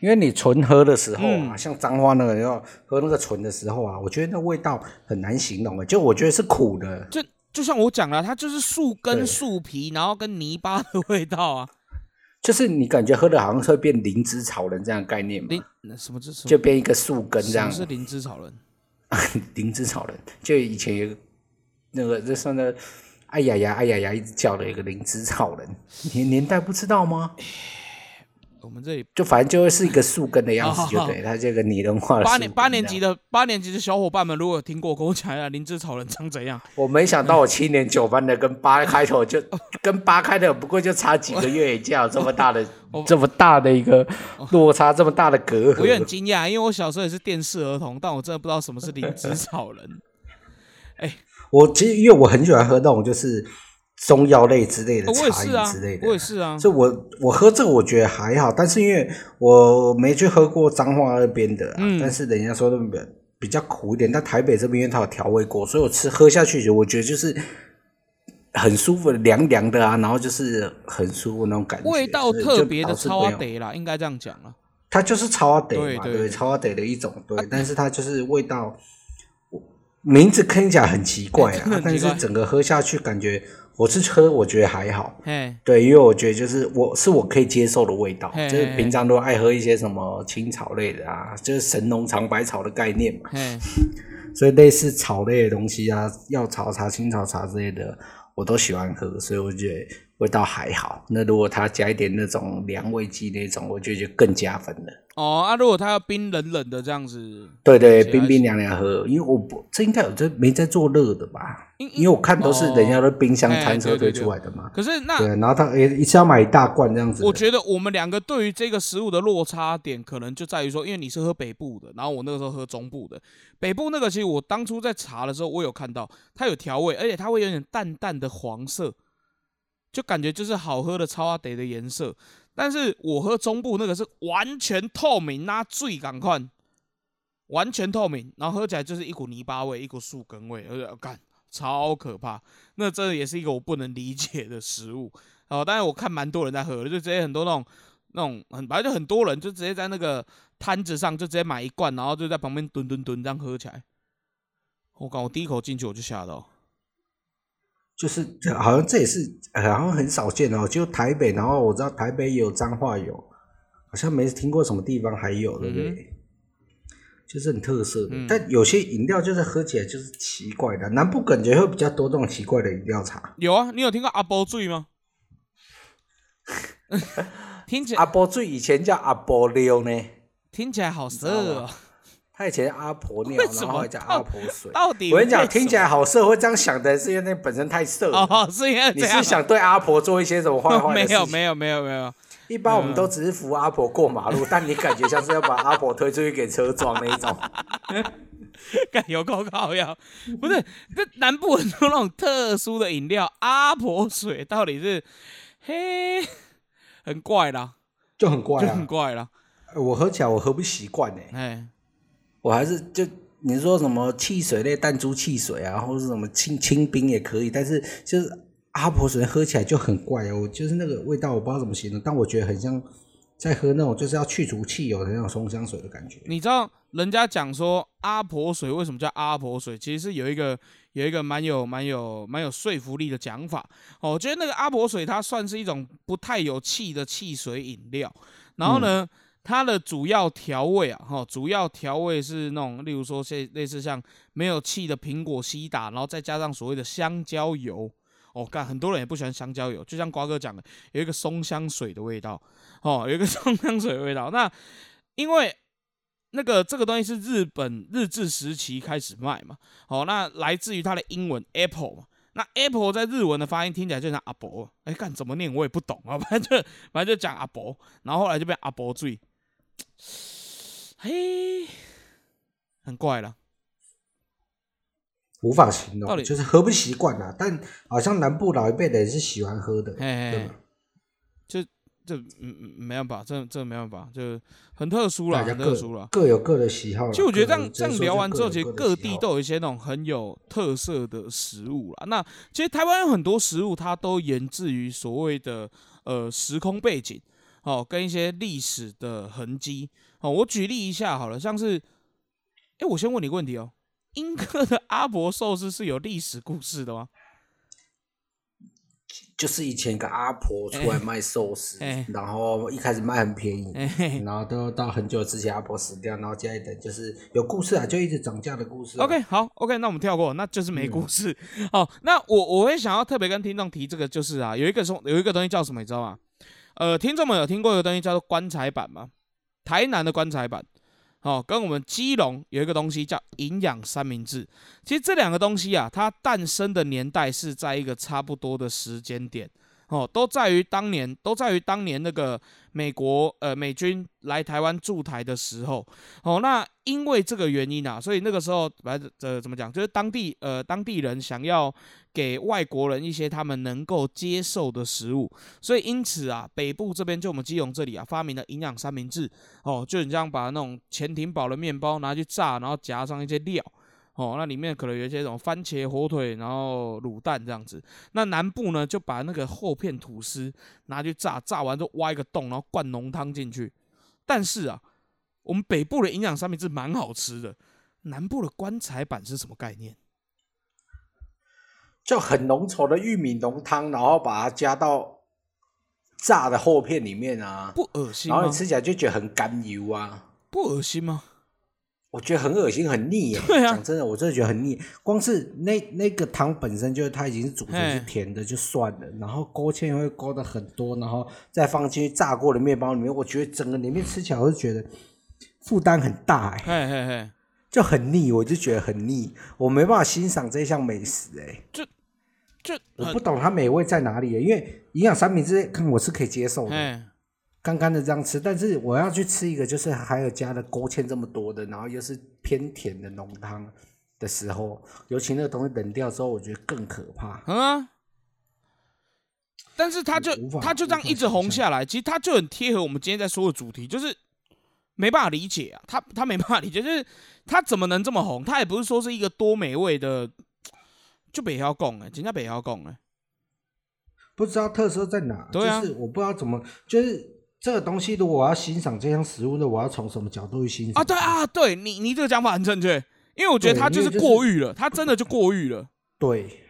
[SPEAKER 2] 因为你纯喝的时候啊，
[SPEAKER 1] 嗯
[SPEAKER 2] 像彰化那个要喝那个纯的时候啊，我觉得那味道很难形容的，就我觉得是苦的，
[SPEAKER 1] 就就像我讲了，它就是树根、
[SPEAKER 2] 对
[SPEAKER 1] 树皮，然后跟泥巴的味道啊。
[SPEAKER 2] 就是你感觉喝的好像是会变灵芝草人这样的概念嘛，
[SPEAKER 1] 灵那什么这什么
[SPEAKER 2] 就变一个树根这样。
[SPEAKER 1] 是灵芝草人？
[SPEAKER 2] 灵芝草人，就以前那个这算的，哎呀呀哎呀呀一直叫的一个灵芝草人，年年代不知道吗？
[SPEAKER 1] 我们这里
[SPEAKER 2] 就反正就会是一个树根的样子，就
[SPEAKER 1] 哦
[SPEAKER 2] 对，它这个拟人化的
[SPEAKER 1] 八年八年级。的八年级的小伙伴们，如果有听过，跟我讲一下灵芝草人长怎样。
[SPEAKER 2] 我没想到我七年九班的跟八开头就 跟八开头，不过就差几个月，竟然有这么大的这么大的一个落差，这么大的隔阂
[SPEAKER 1] 我也很
[SPEAKER 2] 阂。
[SPEAKER 1] 惊讶，因为我小时候也是电视儿童，但我真的不知道什么是灵芝草人。
[SPEAKER 2] 哎我其实因为我很喜欢喝那种就是中药类之类的茶饮之类，的，
[SPEAKER 1] 我也是啊。
[SPEAKER 2] 所以我我喝这个我觉得还好，但是因为我没去喝过彰化那边的、啊，
[SPEAKER 1] 嗯。
[SPEAKER 2] 但是人家说那边比较苦一点，但台北这边因为它有调味过，所以我吃喝下去，我觉得就是很舒服，凉凉的啊，然后就是很舒服那种感觉，
[SPEAKER 1] 味道特别的超得啦，应该这样讲啊。
[SPEAKER 2] 它就是超阿得嘛，对，超阿得的一种，对，但是它就是味道，名字听起来很奇怪啊，
[SPEAKER 1] 很奇怪。
[SPEAKER 2] 但是整个喝下去感觉，我是喝我觉得还好，
[SPEAKER 1] 嗯，
[SPEAKER 2] 对，因为我觉得就是我是我可以接受的味道，就是平常都爱喝一些什么青草类的啊，就是神农尝百草的概念嘛，
[SPEAKER 1] 嘿，
[SPEAKER 2] 所以类似草类的东西啊，药草茶、青草茶之类的，我都喜欢喝，所以我觉得味道还好。那如果它加一点那种凉味剂那种，我就觉得就更加分了。
[SPEAKER 1] 哦啊，如果他要冰冷冷的这样子，
[SPEAKER 2] 对对，冰冰凉凉喝，因为我不这应该有这没在做热的吧？
[SPEAKER 1] 因
[SPEAKER 2] 因为我看都是人家的冰箱
[SPEAKER 1] 哎
[SPEAKER 2] 餐车推出来的嘛。
[SPEAKER 1] 可是那
[SPEAKER 2] 对，然后他诶一次要买一大罐这样子。
[SPEAKER 1] 我觉得我们两个对于这个食物的落差点，可能就在于说，因为你是喝北部的，然后我那个时候喝中部的。北部那个其实我当初在查的时候，我有看到它有调味，而且它会有点淡淡的黄色，就感觉就是好喝的超阿得的颜色。但是我喝中部那个是完全透明，那最赶快，完全透明，然后喝起来就是一股泥巴味，一股树根味，而且干超可怕。那真的也是一个我不能理解的食物。哦，但是我看蛮多人在喝的，就直接很多那种那种很反正就很多人就直接在那个摊子上就直接买一罐，然后就在旁边蹲蹲蹲这样喝起来。我靠，我第一口进去我就吓到，
[SPEAKER 2] 就是好像这也是好像很少见哦，就台北，然后我知道台北也有彰化有，好像没听过什么地方还有，对不对？
[SPEAKER 1] 嗯
[SPEAKER 2] 就是很特色的，
[SPEAKER 1] 嗯
[SPEAKER 2] 但有些饮料就是喝起来就是奇怪的，南部感觉会比较多这种奇怪的饮料茶。
[SPEAKER 1] 有啊，你有听过阿波醉吗？听起来
[SPEAKER 2] 阿波醉以前叫阿波溜呢，
[SPEAKER 1] 听起来好色哦，
[SPEAKER 2] 他以前阿婆尿，然后还叫阿婆水。
[SPEAKER 1] 到底
[SPEAKER 2] 我跟你讲，听起来好色，会这样想的是因为那本身太色了。
[SPEAKER 1] 哦，是因为
[SPEAKER 2] 你是想对阿婆做一些什么坏坏的
[SPEAKER 1] 没
[SPEAKER 2] 事情？
[SPEAKER 1] 有没有没有没有，
[SPEAKER 2] 一般我们都只是扶阿婆过马路，但你感觉像是要把阿婆推出去给车撞那一种。
[SPEAKER 1] 干有够高呀！不是，这南部很多那种特殊的饮料，阿婆水到底是嘿，很怪啦，
[SPEAKER 2] 就很怪
[SPEAKER 1] 就很
[SPEAKER 2] 啊！
[SPEAKER 1] 怪啦，
[SPEAKER 2] 我喝起来我喝不习惯呢，
[SPEAKER 1] 哎，
[SPEAKER 2] 我还是就你说什么汽水类弹珠汽水啊，或者是什么清清冰也可以，但是就是阿婆水喝起来就很怪哦，我就是那个味道我不知道怎么形容，但我觉得很像在喝那种就是要去除汽油的那种松香水的感觉。
[SPEAKER 1] 你知道人家讲说阿婆水为什么叫阿婆水？其实是有一个有一个蛮有蛮有蛮有说服力的讲法哦。我觉得那个阿婆水它算是一种不太有气的汽水饮料，然后呢，它的主要调味啊，哈，主要调味是那种例如说类类似像没有气的苹果西打，然后再加上所谓的香蕉油。哦，干，很多人也不喜欢香蕉油，就像瓜哥讲的，有一个松香水的味道，哦，有一个松香水的味道。那因为那个这个东西是日本日治时期开始卖嘛，好、那来自于它的英文 apple 嘛，那 apple 在日文的发音听起来就像阿伯，哎，干怎么念我也不懂啊，反正就反正就讲阿伯，然后后来就变阿伯醉，嘿，很怪了，
[SPEAKER 2] 无法形容，
[SPEAKER 1] 到底
[SPEAKER 2] 就是喝不习惯啦。但好像南部老一辈的人是喜欢喝的，
[SPEAKER 1] 嘿嘿嘿
[SPEAKER 2] 对吧？
[SPEAKER 1] 这嗯嗯没办法，这这没办法，就很特殊
[SPEAKER 2] 了，
[SPEAKER 1] 很特殊了。
[SPEAKER 2] 各有各的喜好啦。
[SPEAKER 1] 其实我觉得这样这样聊完之后，其实各地
[SPEAKER 2] 都
[SPEAKER 1] 都有一些那种很有特色的食物啦。那其实台湾有很多食物，它都源自于所谓的呃时空背景，哦，跟一些历史的痕迹。哦，我举例一下好了，像是，哎，我先问你个问题哦，英哥的阿伯寿司是有历史故事的吗？
[SPEAKER 2] 就是以前一个阿婆出来卖寿司，
[SPEAKER 1] 哎
[SPEAKER 2] 然后一开始卖很便宜，然后都到很久之前阿婆死掉，然后接一等就是有故事啊，就一直涨价的故事啊、
[SPEAKER 1] OK，好，OK，那我们跳过，那就是没
[SPEAKER 2] 嗯
[SPEAKER 1] 故事。好，那我我会想要特别跟听众提这个，就是啊，有一个东有一个东西叫什么，你知道吗？呃，听众们有听过一个东西叫做棺材板吗？台南的棺材板，哦，跟我们基隆有一个东西叫营养三明治。其实这两个东西啊，它诞生的年代是在一个差不多的时间点。哦，都在于当年，都在于当年那个美国呃美军来台湾驻台的时候，哦，那因为这个原因啊，所以那个时候来呃怎么讲，就是当地呃当地人想要给外国人一些他们能够接受的食物，所以因此啊，北部这边就我们基隆这里啊，发明了营养三明治，哦，就你这样把那种潜艇堡的面包拿去炸，然后夹上一些料。哦，那里面可能有一些什么番茄、火腿，然后卤蛋这样子。那南部呢，就把那个厚片吐司拿去炸，炸完就挖一个洞，然后灌浓汤进去。但是啊，我们北部的营养三明治蛮好吃的，南部的棺材板是什么概念？
[SPEAKER 2] 就很浓稠的玉米浓汤，然后把它加到炸的厚片里面啊，
[SPEAKER 1] 不恶心
[SPEAKER 2] 然后你吃起来就觉得很甘油啊。
[SPEAKER 1] 不恶心吗？
[SPEAKER 2] 我觉得很恶心，很腻耶。
[SPEAKER 1] 对啊
[SPEAKER 2] 讲真的，我真的觉得很腻。光是那那个汤本身就是它已经是煮成是甜的，就算了。然后勾芡会勾的很多，然后再放进去炸过的面包里面，我觉得整个里面吃起来，我就觉得负担很大哎，
[SPEAKER 1] 嘿嘿嘿，
[SPEAKER 2] 就很腻，我就觉得很腻，我没办法欣赏这项美食哎。
[SPEAKER 1] 就很
[SPEAKER 2] 我不懂它美味在哪里，因为营养三明治看我是可以接受的，
[SPEAKER 1] 嘿，
[SPEAKER 2] 干干的这样吃，但是我要去吃一个就是还有加了勾芡这么多的，然后又是偏甜的浓汤的时候，尤其那个东西冷掉之后，我觉得更可怕。
[SPEAKER 1] 嗯啊。但是它就
[SPEAKER 2] 无法
[SPEAKER 1] 它就这样一直红下来，其实它就很贴合我们今天在说的主题，就是没办法理解啊，它它没办法理解，就是它怎么能这么红？它也不是说是一个多美味的，就北要贡哎，人家北要贡哎，
[SPEAKER 2] 不知道特色在哪，
[SPEAKER 1] 对啊
[SPEAKER 2] 就是我不知道怎么，就是这个东西，如果我要欣赏这项食物呢，我要从什么角度去欣赏
[SPEAKER 1] 啊，对啊，对你你这个讲法很正确，因为我觉得它就是过誉了，它真的就过誉了。
[SPEAKER 2] 对，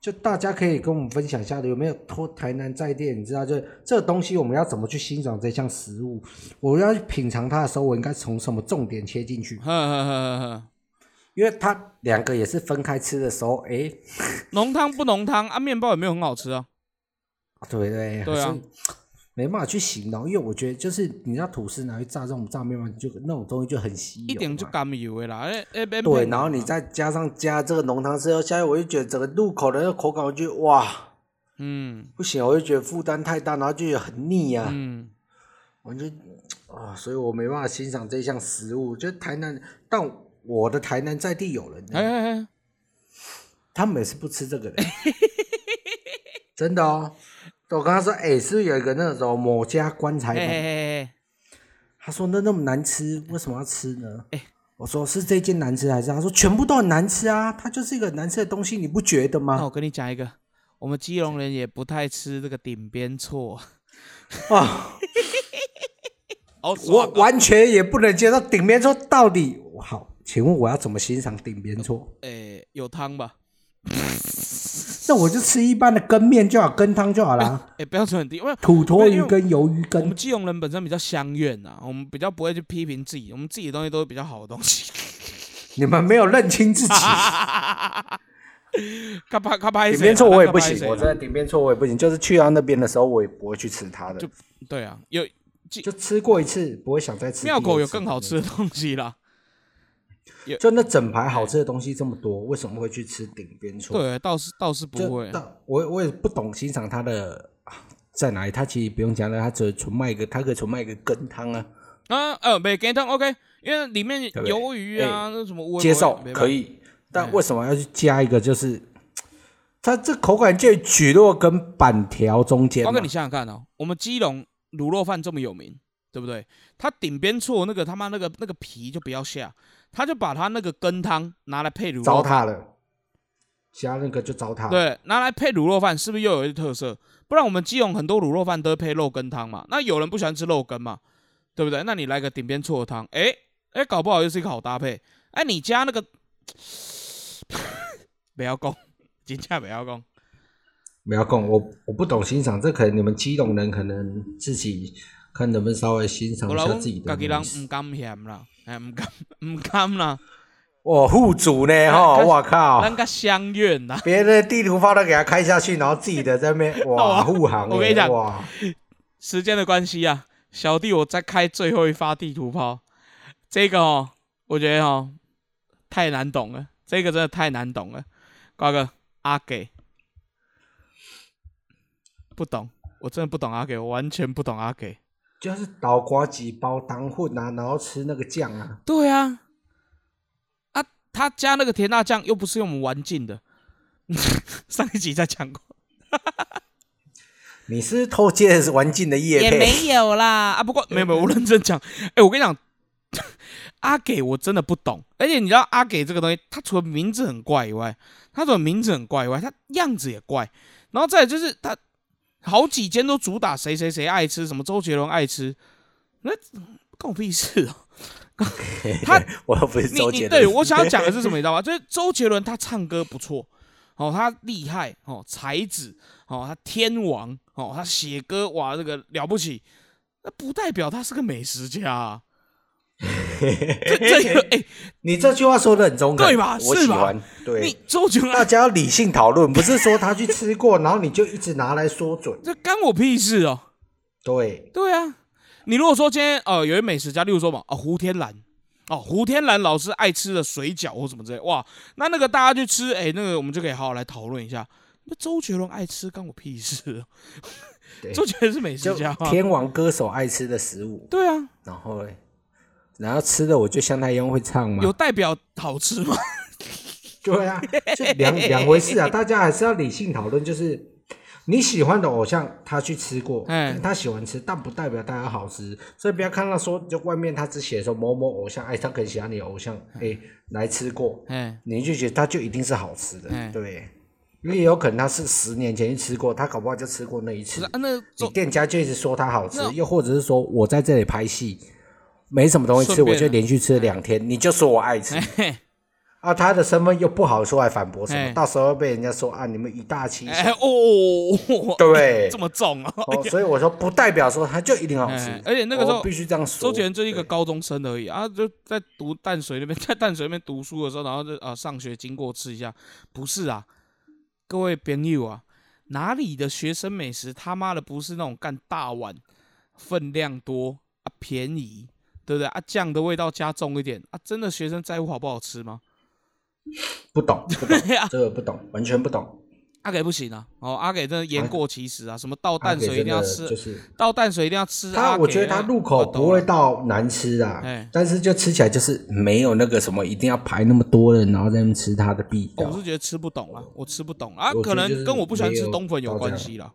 [SPEAKER 2] 就大家可以跟我们分享一下的，有没有托台南在店？你知道，就这个东西我们要怎么去欣赏这项食物？我要去品尝它的时候，我应该从什么重点切进去？
[SPEAKER 1] 呵呵呵呵呵，
[SPEAKER 2] 因为它两个也是分开吃的时候，哎，
[SPEAKER 1] 浓汤不浓汤啊，面包也没有很好吃啊。
[SPEAKER 2] 对对
[SPEAKER 1] 对啊
[SPEAKER 2] 没办法去形容，因为我觉得就是你知道吐司拿去炸这种炸面包，就那种东西就很稀有，
[SPEAKER 1] 一点就甘油的啦，哎哎，
[SPEAKER 2] 对，然后你再加上加这个浓汤之后，下来我就觉得整个入口的那个口感，我就哇
[SPEAKER 1] 嗯
[SPEAKER 2] 不行，我就觉得负担太大，然后就觉得很腻啊。
[SPEAKER 1] 嗯，
[SPEAKER 2] 我就啊，所以我没办法欣赏这项食物。就台南，但我的台南在地友人呢，
[SPEAKER 1] 哎哎哎，
[SPEAKER 2] 他们也是不吃这个的，真的哦。我跟他说，哎、是不是有一个那种某家棺材板？
[SPEAKER 1] 哎哎哎哎，
[SPEAKER 2] 他说那那么难吃，为什么要吃呢？
[SPEAKER 1] 哎
[SPEAKER 2] 我说是这件难吃还是？他说全部都很难吃啊，它就是一个难吃的东西，你不觉得吗？
[SPEAKER 1] 那我跟你讲一个，我们基隆人也不太吃这个顶边错。
[SPEAKER 2] 啊，
[SPEAKER 1] 哦，
[SPEAKER 2] 我完全也不能接受顶边错到底好。请问我要怎么欣赏顶边错？
[SPEAKER 1] 哎有汤吧？
[SPEAKER 2] 那我就吃一般的羹面就好，羹汤就好啦。
[SPEAKER 1] 哎，标准很低，因为
[SPEAKER 2] 土托鱼跟鱿鱼羹
[SPEAKER 1] 我们，基隆人本身比较相怨呐，我们比较不会去批评自己，我们自己的东西都是比较好的东西。
[SPEAKER 2] 你们没有认清自己。
[SPEAKER 1] 咔啪咔啪，
[SPEAKER 2] 顶边错我也不行，我真的顶边错我也不行。就是去到那边的时候，我也不会去吃它的
[SPEAKER 1] 就，对啊，有
[SPEAKER 2] 就吃过一次，不会想再吃。
[SPEAKER 1] 庙口有更好吃的，东西啦。
[SPEAKER 2] 就那整排好吃的东西这么多，为什么会去吃顶边错？
[SPEAKER 1] 对，倒是倒是不会。
[SPEAKER 2] 但我我也不懂欣赏它的啊在哪里。它其实不用加了，它只纯卖一个，它可以纯卖一个羹汤啊，
[SPEAKER 1] 啊呃，没羹汤 OK，因为里面鱿鱼啊，那什么我
[SPEAKER 2] 接受可以。但为什么要去加一个？就是它这口感介于蒟蒻跟板条中间嘛。
[SPEAKER 1] 包哥，你想想看哦，我们基隆卤肉饭这么有名，对不对？它顶边错那个他妈那个那个皮就不要下，他就把他那个羹汤拿来配卤
[SPEAKER 2] 糟蹋了，其他那个就糟蹋。，
[SPEAKER 1] 对，拿来配卤肉饭，是不是又有一个特色？不然我们基隆很多卤肉饭都是配肉羹汤嘛，那有人不喜欢吃肉羹嘛，对不对？那你来个顶边错的汤，哎哎，搞不好又是一个好搭配。哎，你加那个，不要讲，真正不要讲。
[SPEAKER 2] 不要讲，我我不懂欣赏，这可能你们基隆人可能自己看能不能稍微欣赏一下自己的
[SPEAKER 1] 家己人
[SPEAKER 2] 美食
[SPEAKER 1] 唔甘嫌啦，哎，唔甘 唔甘啦，
[SPEAKER 2] 哇，户主呢？哈，
[SPEAKER 1] 看
[SPEAKER 2] 我靠！
[SPEAKER 1] 咱个相怨啊。
[SPEAKER 2] 别人的地图炮都给他开下去，然后自己的在那边 哇护航欸，
[SPEAKER 1] 我跟你讲
[SPEAKER 2] 哇，
[SPEAKER 1] 时间的关系啊，小弟我再开最后一发地图炮。这个哦，我觉得哦太难懂了，这个真的太难懂了。瓜哥，阿给不懂，我真的不懂阿给，我完全不懂阿给。
[SPEAKER 2] 就是倒瓜几包当混啊，然后吃那个酱啊。
[SPEAKER 1] 对啊，啊，他加那个甜辣酱又不是用我们玩进的，上一集在讲过，
[SPEAKER 2] 你是偷接玩进的叶配？
[SPEAKER 1] 也没有啦啊。不过 没有没有，我认真讲，哎，我跟你讲，阿给我真的不懂，而且你知道阿给这个东西，他除了名字很怪以外，他除了名字很怪以外，他样子也怪，然后再来就是它好几间都主打谁谁谁爱吃，什么周杰伦爱吃，那关我屁事哦。他
[SPEAKER 2] 我又不是
[SPEAKER 1] 你
[SPEAKER 2] 周杰伦。
[SPEAKER 1] 你对我想要讲的是什么，你知道吗？就是周杰伦他唱歌不错，哦，他厉害，哦，才子，哦，他天王，哦，他写歌哇，这个了不起，那不代表他是个美食家啊。这这个哎、
[SPEAKER 2] 你这句话说的很中肯，
[SPEAKER 1] 对吧？
[SPEAKER 2] 我喜欢。对。
[SPEAKER 1] 你，周杰伦
[SPEAKER 2] 大家要理性讨论，不是说他去吃过，然后你就一直拿来说准。
[SPEAKER 1] 这干我屁事哦。
[SPEAKER 2] 对，
[SPEAKER 1] 对啊，你如果说今天呃有一美食家，例如说嘛，啊胡天蓝，哦胡天蓝老师爱吃的水饺或什么之类，哇，那那个大家去吃，哎、那个我们就可以好好来讨论一下。那周杰伦爱吃，干我屁事 周杰伦是美食家？
[SPEAKER 2] 天王歌手爱吃的食物，
[SPEAKER 1] 对啊，
[SPEAKER 2] 然后嘞然后吃的我就像他一样会唱吗
[SPEAKER 1] 有？代表好吃吗？
[SPEAKER 2] 对啊，就两两回事啊，大家还是要理性讨论。就是你喜欢的偶像，他去吃过，
[SPEAKER 1] 嗯
[SPEAKER 2] 他喜欢吃，但不代表大家好吃，所以不要看到说就外面他只写说某某偶像，哎，他可能喜欢你的偶像，哎，来吃过，
[SPEAKER 1] 嗯，
[SPEAKER 2] 你就觉得他就一定是好吃的，
[SPEAKER 1] 哎
[SPEAKER 2] 对。因为有可能他是十年前去吃过，他搞不好就吃过那一次
[SPEAKER 1] 那
[SPEAKER 2] 你店家就一直说他好吃，又或者是说我在这里拍戏，没什么东西吃，我就连续吃了两天，你就说我爱吃。
[SPEAKER 1] 嘿
[SPEAKER 2] 啊，他的身份又不好说来反驳什
[SPEAKER 1] 哎
[SPEAKER 2] 么，到时候被人家说啊，你们以大欺
[SPEAKER 1] 哎
[SPEAKER 2] 小，
[SPEAKER 1] 哦，
[SPEAKER 2] 对。
[SPEAKER 1] 这么重啊！
[SPEAKER 2] 哦，所以我说不代表说他就一定好吃。
[SPEAKER 1] 哎，而且那个时候
[SPEAKER 2] 必须这样说。
[SPEAKER 1] 周杰伦就是一个高中生而已啊，就在读淡水那边，在淡水那边读书的时候，然后就啊上学经过吃一下，不是啊，各位朋友啊，哪里的学生美食他妈的不是那种干大碗，分量多啊便宜，对不对啊？酱的味道加重一点啊，真的学生在乎好不好吃吗？
[SPEAKER 2] 不懂，不懂
[SPEAKER 1] 啊，
[SPEAKER 2] 这个不懂，完全不懂。
[SPEAKER 1] 阿给不行啊，哦阿给真的言过其实啊，什么倒淡水一定要吃，
[SPEAKER 2] 就是
[SPEAKER 1] 倒淡水一定要吃阿
[SPEAKER 2] 他，我觉得他入口不会到难吃啊
[SPEAKER 1] 哎，
[SPEAKER 2] 但是就吃起来就是没有那个什么一定要排那么多人，然后在那边吃它的必要
[SPEAKER 1] 哦我。是觉得吃不懂啊，我吃不懂啊，可能跟我不喜欢吃冬粉有关系啦，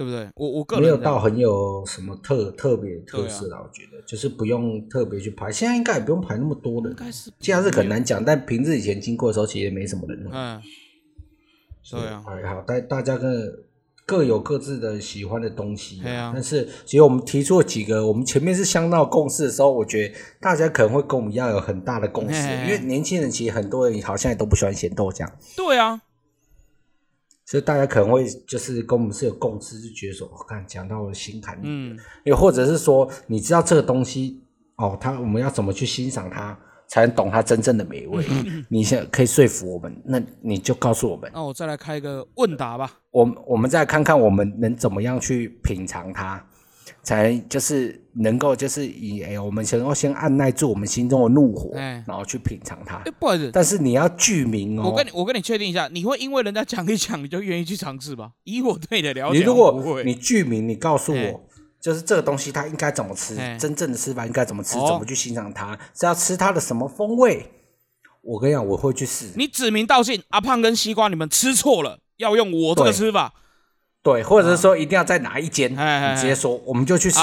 [SPEAKER 1] 对不对？我我个人没有
[SPEAKER 2] 到很有什么特特别特色啦，我觉得就是不用特别去排，现在应该也不用排那么多人
[SPEAKER 1] 应，该是
[SPEAKER 2] 假日很难讲，但平日以前经过的时候其实也没什么人哦。
[SPEAKER 1] 嗯，对啊
[SPEAKER 2] 还好，大大家各各有各自的喜欢的东西
[SPEAKER 1] 对啊
[SPEAKER 2] 但是其实我们提出了几个，我们前面是相当共识的时候，我觉得大家可能会跟我们一样有很大的共识，
[SPEAKER 1] 嘿嘿嘿
[SPEAKER 2] 因为年轻人其实很多人好像也都不喜欢咸豆浆。
[SPEAKER 1] 对啊，
[SPEAKER 2] 所以大家可能会就是跟我们是有共识，就觉得说，我、看讲到我的心坎里，
[SPEAKER 1] 嗯，
[SPEAKER 2] 又或者是说，你知道这个东西哦，它我们要怎么去欣赏它，才能懂它真正的美味？你现在可以说服我们，那你就告诉我们，
[SPEAKER 1] 那我再来开一个问答吧。
[SPEAKER 2] 我我们再看看我们能怎么样去品尝它，才就是能够就是以哎，我们能够先按耐住我们心中的怒火，
[SPEAKER 1] 哎
[SPEAKER 2] 然后去品尝它
[SPEAKER 1] 哎，。不好意思，
[SPEAKER 2] 但是你要具名哦，
[SPEAKER 1] 我跟你我跟你确定一下，你会因为人家讲一讲，你就愿意去尝试吗？以我对你的了解，
[SPEAKER 2] 你如果你具名，你告诉
[SPEAKER 1] 哎
[SPEAKER 2] 我，就是这个东西它应该怎么吃
[SPEAKER 1] 哎，
[SPEAKER 2] 真正的吃法应该怎么吃，
[SPEAKER 1] 哦
[SPEAKER 2] 怎么去欣赏它，是要吃它的什么风味？我跟你讲，我会去试。
[SPEAKER 1] 你指名道姓，阿胖跟西瓜你们吃错了，要用我这个吃法。
[SPEAKER 2] 对，或者是说一定要在哪一间，你直接说，我们就去试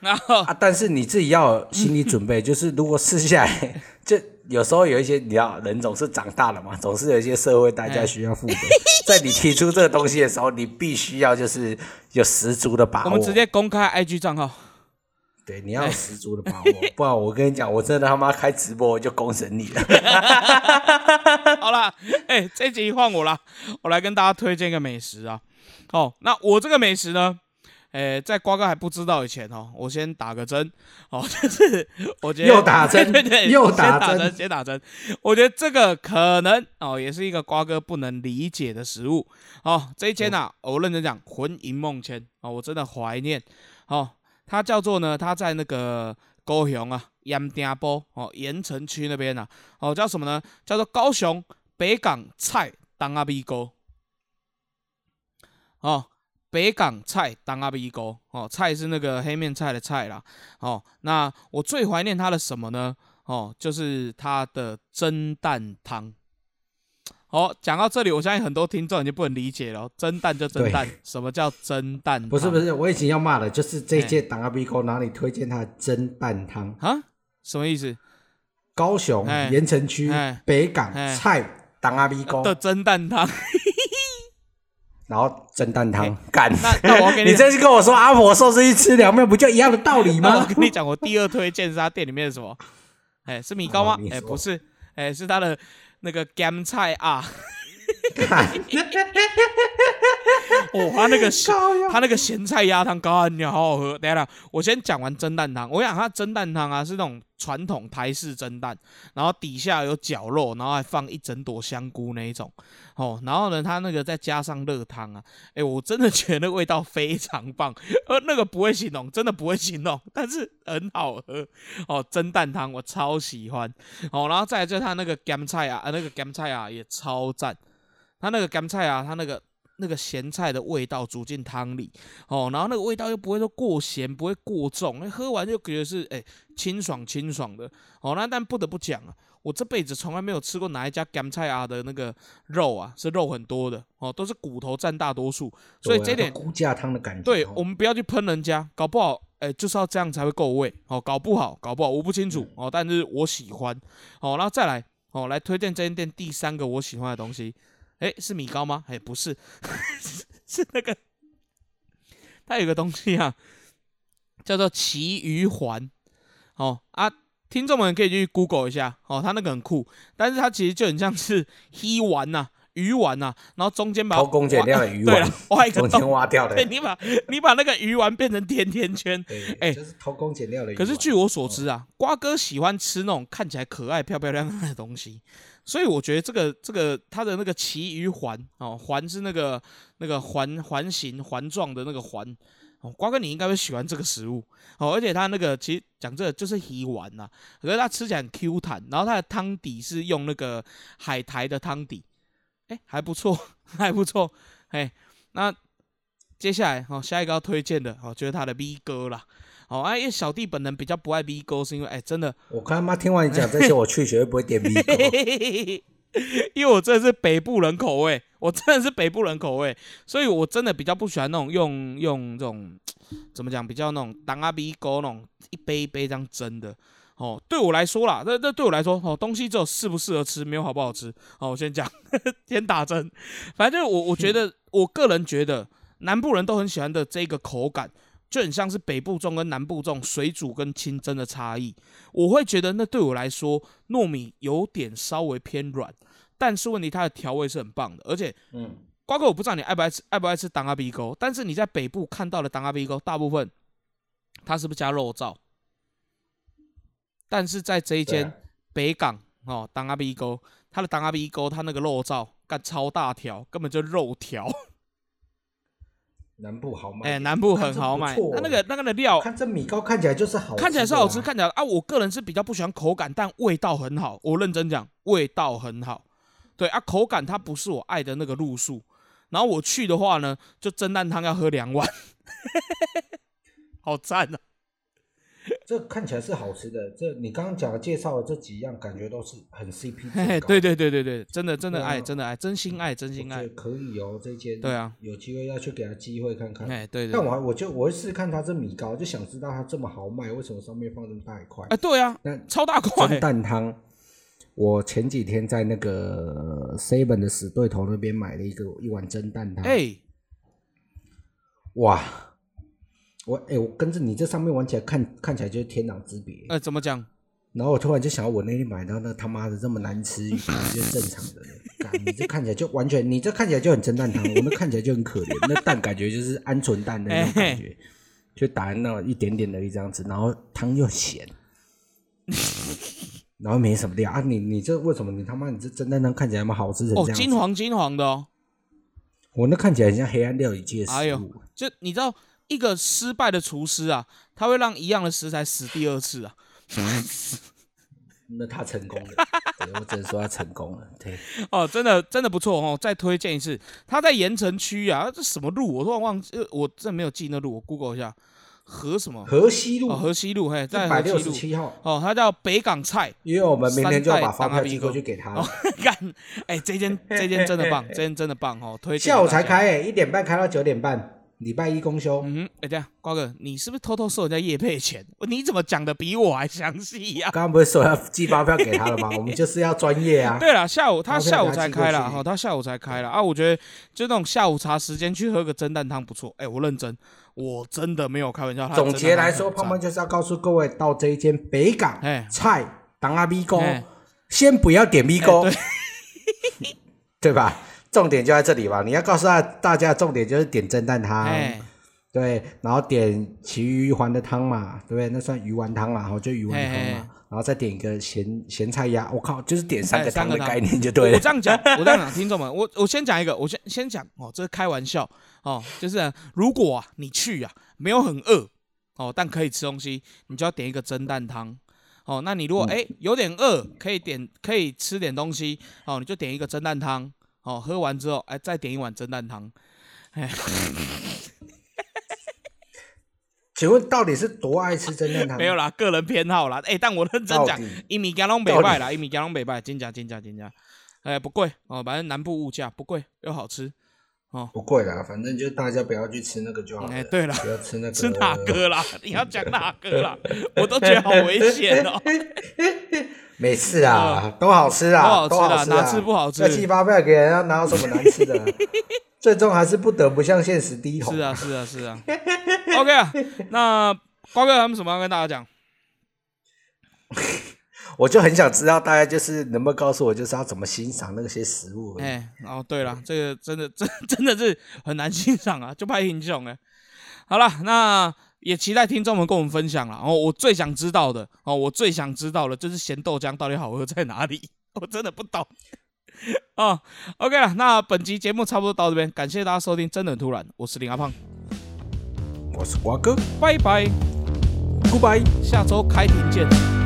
[SPEAKER 1] 然后
[SPEAKER 2] 啊。但是你自己要有心理准备，就是如果试下来，就有时候有一些，你知道，人总是长大了嘛，总是有一些社会代价需要付的。在你提出这个东西的时候，你必须要就是有十足的把握。
[SPEAKER 1] 我们直接公开 IG 账号。
[SPEAKER 2] 对，你要有十足的把握，不然我跟你讲，我真的他妈开直播我就公审你了。
[SPEAKER 1] 好啦，哎、这集换我啦，我来跟大家推荐一个美食啊。哦，那我这个美食呢，诶，在瓜哥还不知道以前哦，我先打个针哦，就是我觉得
[SPEAKER 2] 又打针
[SPEAKER 1] 对对，
[SPEAKER 2] 又
[SPEAKER 1] 先打
[SPEAKER 2] 打针
[SPEAKER 1] 先打针。我觉得这个可能哦，也是一个瓜哥不能理解的食物哦。这一间呐、我认真讲，魂萦梦牵哦，我真的怀念哦。它叫做呢，它在那个高雄啊，盐埕坡哦，盐城区那边啊，哦，叫什么呢？叫做高雄北港菜当阿鼻沟哦。北港菜当阿鼻沟哦，菜是那个黑面菜的菜啦哦。那我最怀念它的什么呢？哦，就是它的蒸蛋汤。哦，讲到这里，我相信很多听众已经不能理解了哦。蒸蛋就蒸蛋，什么叫蒸蛋？
[SPEAKER 2] 不是不是，我已经要骂了，就是这一届党阿 B 哥哪里推荐他的蒸蛋汤？
[SPEAKER 1] 啊？什么意思？
[SPEAKER 2] 高雄
[SPEAKER 1] 哎
[SPEAKER 2] 盐城区
[SPEAKER 1] 哎
[SPEAKER 2] 北港
[SPEAKER 1] 哎
[SPEAKER 2] 菜党阿 B 哥，
[SPEAKER 1] 的蒸蛋汤？
[SPEAKER 2] 然后蒸蛋汤干。
[SPEAKER 1] 那那我要跟你
[SPEAKER 2] 你这是跟我说阿婆寿司一吃凉面，不就一样的道理
[SPEAKER 1] 吗 我？跟你讲，我第二推荐是他店里面的什么？哎，是米糕吗？哎，
[SPEAKER 2] 说
[SPEAKER 1] 不是，哎，是他的那个干菜啊。
[SPEAKER 2] 看
[SPEAKER 1] 哦，他那个咸他那个咸菜鸭汤干你，好好喝。等一下啦，我先讲完蒸蛋汤。我想他蒸蛋汤啊是那种传统台式蒸蛋，然后底下有绞肉，然后还放一整朵香菇那一种。哦，然后呢，他那个再加上热汤啊，哎，我真的觉得那味道非常棒。呃，那个不会形容，真的不会形容，但是很好喝。哦，蒸蛋汤我超喜欢。哦，然后再来就是它那个干菜啊，呃，那个干菜啊也超赞。它那个干菜啊，它那个那个咸菜的味道煮进汤里，哦，然后那个味道又不会说过咸，不会过重，那喝完就觉得是哎、清爽清爽的，哦，那但不得不讲啊，我这辈子从来没有吃过哪一家干菜啊的那个肉啊是肉很多的，哦，都是骨头占大多数，所以这点
[SPEAKER 2] 骨架汤的感觉。
[SPEAKER 1] 对
[SPEAKER 2] 哦。
[SPEAKER 1] 我们不要去喷人家，搞不好，哎、就是要这样才会够味，哦，搞不好，搞不好，我不清楚，哦，但是我喜欢，哦，然后再来，哦，来推荐这间店第三个我喜欢的东西，哎、是米糕吗？哎、不是，是那个，它有个东西啊，叫做奇鱼环，哦啊，听众们可以去 Google 一下，哦，它那个很酷，但是它其实就很像是 黑丸呐、鱼丸呐、然后中间把
[SPEAKER 2] 偷工减料的鱼丸
[SPEAKER 1] 挖对了，挖一个
[SPEAKER 2] 中间
[SPEAKER 1] 洞，
[SPEAKER 2] 挖掉的
[SPEAKER 1] 对，你把你把那个鱼丸变成甜甜圈。
[SPEAKER 2] 对，
[SPEAKER 1] 哎
[SPEAKER 2] 就是偷工减料的鱼丸。
[SPEAKER 1] 可是据我所知啊，瓜哥喜欢吃那种看起来可爱、漂漂亮亮的东西，所以我觉得这个这个它的那个奇鱼环哦，环是那个那个环环形环状的那个环哦，瓜哥你应该会喜欢这个食物哦，而且它那个其实讲这个就是鱼丸呐、可是它吃起来很 Q 弹，然后它的汤底是用那个海苔的汤底，哎，还不错，还不错，哎，那接下来哦，下一个要推荐的哦，就是他的 V 哥啦。哦，啊，因为小弟本人比较不爱 V 哥，是因为哎，真的，
[SPEAKER 2] 我看他妈听完你讲这些，我去绝对不会点 V 狗。
[SPEAKER 1] 因为我真的是北部人口味，我真的是北部人口味，所以我真的比较不喜欢那种用用这种怎么讲，比较那种当阿 V 哥那种一杯一杯这样蒸的。哦，对我来说啦，那那对我来说，哦，东西只有适不适合吃，没有好不好吃。哦，我先讲，先打针。反正我我觉得，我个人觉得南部人都很喜欢的这个口感，就很像是北部粽跟南部粽水煮跟清蒸的差异。我会觉得那对我来说，糯米有点稍微偏软，但是问题它的调味是很棒的，而且
[SPEAKER 2] 嗯，
[SPEAKER 1] 瓜哥我不知道你爱不爱吃爱不爱吃当阿鼻沟，但是你在北部看到的当阿鼻沟，大部分它是不是加肉燥？但是在这一间北港哦，当阿鼻沟，它的当阿鼻沟，它那个肉燥干超大条，根本就肉条。
[SPEAKER 2] 南部好卖。
[SPEAKER 1] 哎、南部很好买，它那个那个的料
[SPEAKER 2] 看这米糕看起来就是好，
[SPEAKER 1] 看起来是好吃，。看起来啊，我个人是比较不喜欢口感，但味道很好。我认真讲，味道很好。对啊，口感它不是我爱的那个路数。然后我去的话呢，就蒸蛋汤要喝两碗，好赞啊！
[SPEAKER 2] 这看起来是好吃的。这你刚刚讲的介绍的这几样，感觉都是很 CP
[SPEAKER 1] 对对对对对，真的真的爱，真的爱，真心爱，真心爱。
[SPEAKER 2] 可以哦，这间
[SPEAKER 1] 对啊，
[SPEAKER 2] 有机会要去给他机会看看。
[SPEAKER 1] 哎，对
[SPEAKER 2] 但我还我就我会试试看他这米糕，就想知道它这么好卖，为什么上面放这么大一块？
[SPEAKER 1] 哎，对啊，
[SPEAKER 2] 那
[SPEAKER 1] 超大块
[SPEAKER 2] 蒸，蛋汤，我前几天在那个 seven 的死对头那边买了一个一碗蒸蛋汤，
[SPEAKER 1] 哎，
[SPEAKER 2] 哇，我哎、我跟着你这上面玩起来看看起来就是天壤之别。
[SPEAKER 1] 呃，怎么讲？
[SPEAKER 2] 然后我突然就想到，我那天买到那他妈的这么难吃，是正常的。干你这看起来就完全，你这看起来就很蒸蛋汤，我那看起来就很可怜。那蛋感觉就是鹌鹑蛋的那种感觉，就打那一点点的一这样子，然后汤又咸，然后没什么料啊。你你这为什么你他妈你这蒸蛋汤看起来那么好吃成这
[SPEAKER 1] 哦，
[SPEAKER 2] 样子？
[SPEAKER 1] 金黄金黄的哦。
[SPEAKER 2] 我那看起来很像黑暗料理界的
[SPEAKER 1] 哎呦
[SPEAKER 2] 食物。，
[SPEAKER 1] 就你知道一个失败的厨师啊，他会让一样的食材死第二次啊。
[SPEAKER 2] 那他成功了，我只能说他成功了。对，
[SPEAKER 1] 哦，真的真的不错哦，再推荐一次。他在盐城区啊，这什么路我突然忘记，呃我真的没有记那路，我 Google 一下，河什么？
[SPEAKER 2] 河西路
[SPEAKER 1] 哦，河西路，嘿，在
[SPEAKER 2] 一百六
[SPEAKER 1] 河西路。
[SPEAKER 2] 十七号，
[SPEAKER 1] 哦，他叫北港菜。
[SPEAKER 2] 因为我们明天就要把发票寄过去给他了
[SPEAKER 1] 哦。干，哎，这间这间真的棒，这间真的棒哦，推荐。
[SPEAKER 2] 下午才。开诶，一点半开到九点半，礼拜一公休。
[SPEAKER 1] 嗯哼，哎，这样，瓜哥，你是不是偷偷收人家叶配钱？你怎么讲的比我还详细呀？
[SPEAKER 2] 刚刚不是说要寄发票给他了吗？我们就是要专业啊。
[SPEAKER 1] 对了，下午他下午才开了，
[SPEAKER 2] 去
[SPEAKER 1] 哈，他下午才开了啊。我觉得就那种下午茶时间去喝个蒸蛋汤不错。哎，我认真，我真的没有开玩笑。
[SPEAKER 2] 总结来说，胖胖就是要告诉各位，到这一间北港
[SPEAKER 1] 哎
[SPEAKER 2] 菜当阿沟
[SPEAKER 1] 哎，
[SPEAKER 2] 先不要点沟
[SPEAKER 1] 哎，
[SPEAKER 2] 对吧？重点就在这里吧。你要告诉大大家，重点就是点蒸蛋汤，
[SPEAKER 1] 哎，
[SPEAKER 2] 对，然后点其余鱼丸的汤嘛，对不对？那算鱼丸汤嘛，然后就鱼丸汤嘛，然后再点一个咸咸菜鸭。我靠，就是点三
[SPEAKER 1] 哎
[SPEAKER 2] 个
[SPEAKER 1] 汤
[SPEAKER 2] 汤的概念就对了。
[SPEAKER 1] 我这样讲，我这样讲，听众们，我我先讲一个，我先先讲哦，这是开玩笑哦，就是啊如果啊你去啊没有很饿哦，但可以吃东西，你就要点一个蒸蛋汤。哦，那你如果哎、有点饿，可以点可以吃点东西哦，你就点一个蒸蛋汤哦，喝完之后哎再点一碗蒸蛋汤。
[SPEAKER 2] 请问到底是多爱吃蒸蛋汤？
[SPEAKER 1] 没有啦，个人偏好啦。哎、但我认真讲一米加拢北
[SPEAKER 2] 到
[SPEAKER 1] 拜啦，一米加拢北拜，金价金价金价，哎、不贵哦，反正南部物价不贵又好吃。
[SPEAKER 2] 哦不贵啦，反正就大家不要去吃那个就好了。
[SPEAKER 1] 哎对了
[SPEAKER 2] 不要吃那个。
[SPEAKER 1] 吃哪？个啦？你要讲哪个啦？我都觉得好危险哦。
[SPEAKER 2] 没事啊，都好吃啊，
[SPEAKER 1] 都好吃
[SPEAKER 2] 啊
[SPEAKER 1] 哪次不好吃
[SPEAKER 2] 要寄发票给人家，哪有什么难吃的啊？最终还是不得不向现实低头。
[SPEAKER 1] 是啊，是啊，是啊。OK 啊，那瓜哥他们什么要跟大家讲？
[SPEAKER 2] 我就很想知道大家就是能不能告诉我，就是要怎么欣赏那些食物。
[SPEAKER 1] 哎、哦，对了，这个真的真真的是很难欣赏啊，就拍英雄哎。好了，那也期待听众们跟我们分享了。哦，我最想知道的哦，我最想知道的就是咸豆浆到底好喝在哪里，我真的不懂。哦，OK 了，那本集节目差不多到这边，感谢大家收听，真的很突然，我是林阿胖，
[SPEAKER 2] 我是瓜哥
[SPEAKER 1] 拜拜
[SPEAKER 2] ，，Goodbye。
[SPEAKER 1] 下周开庭见。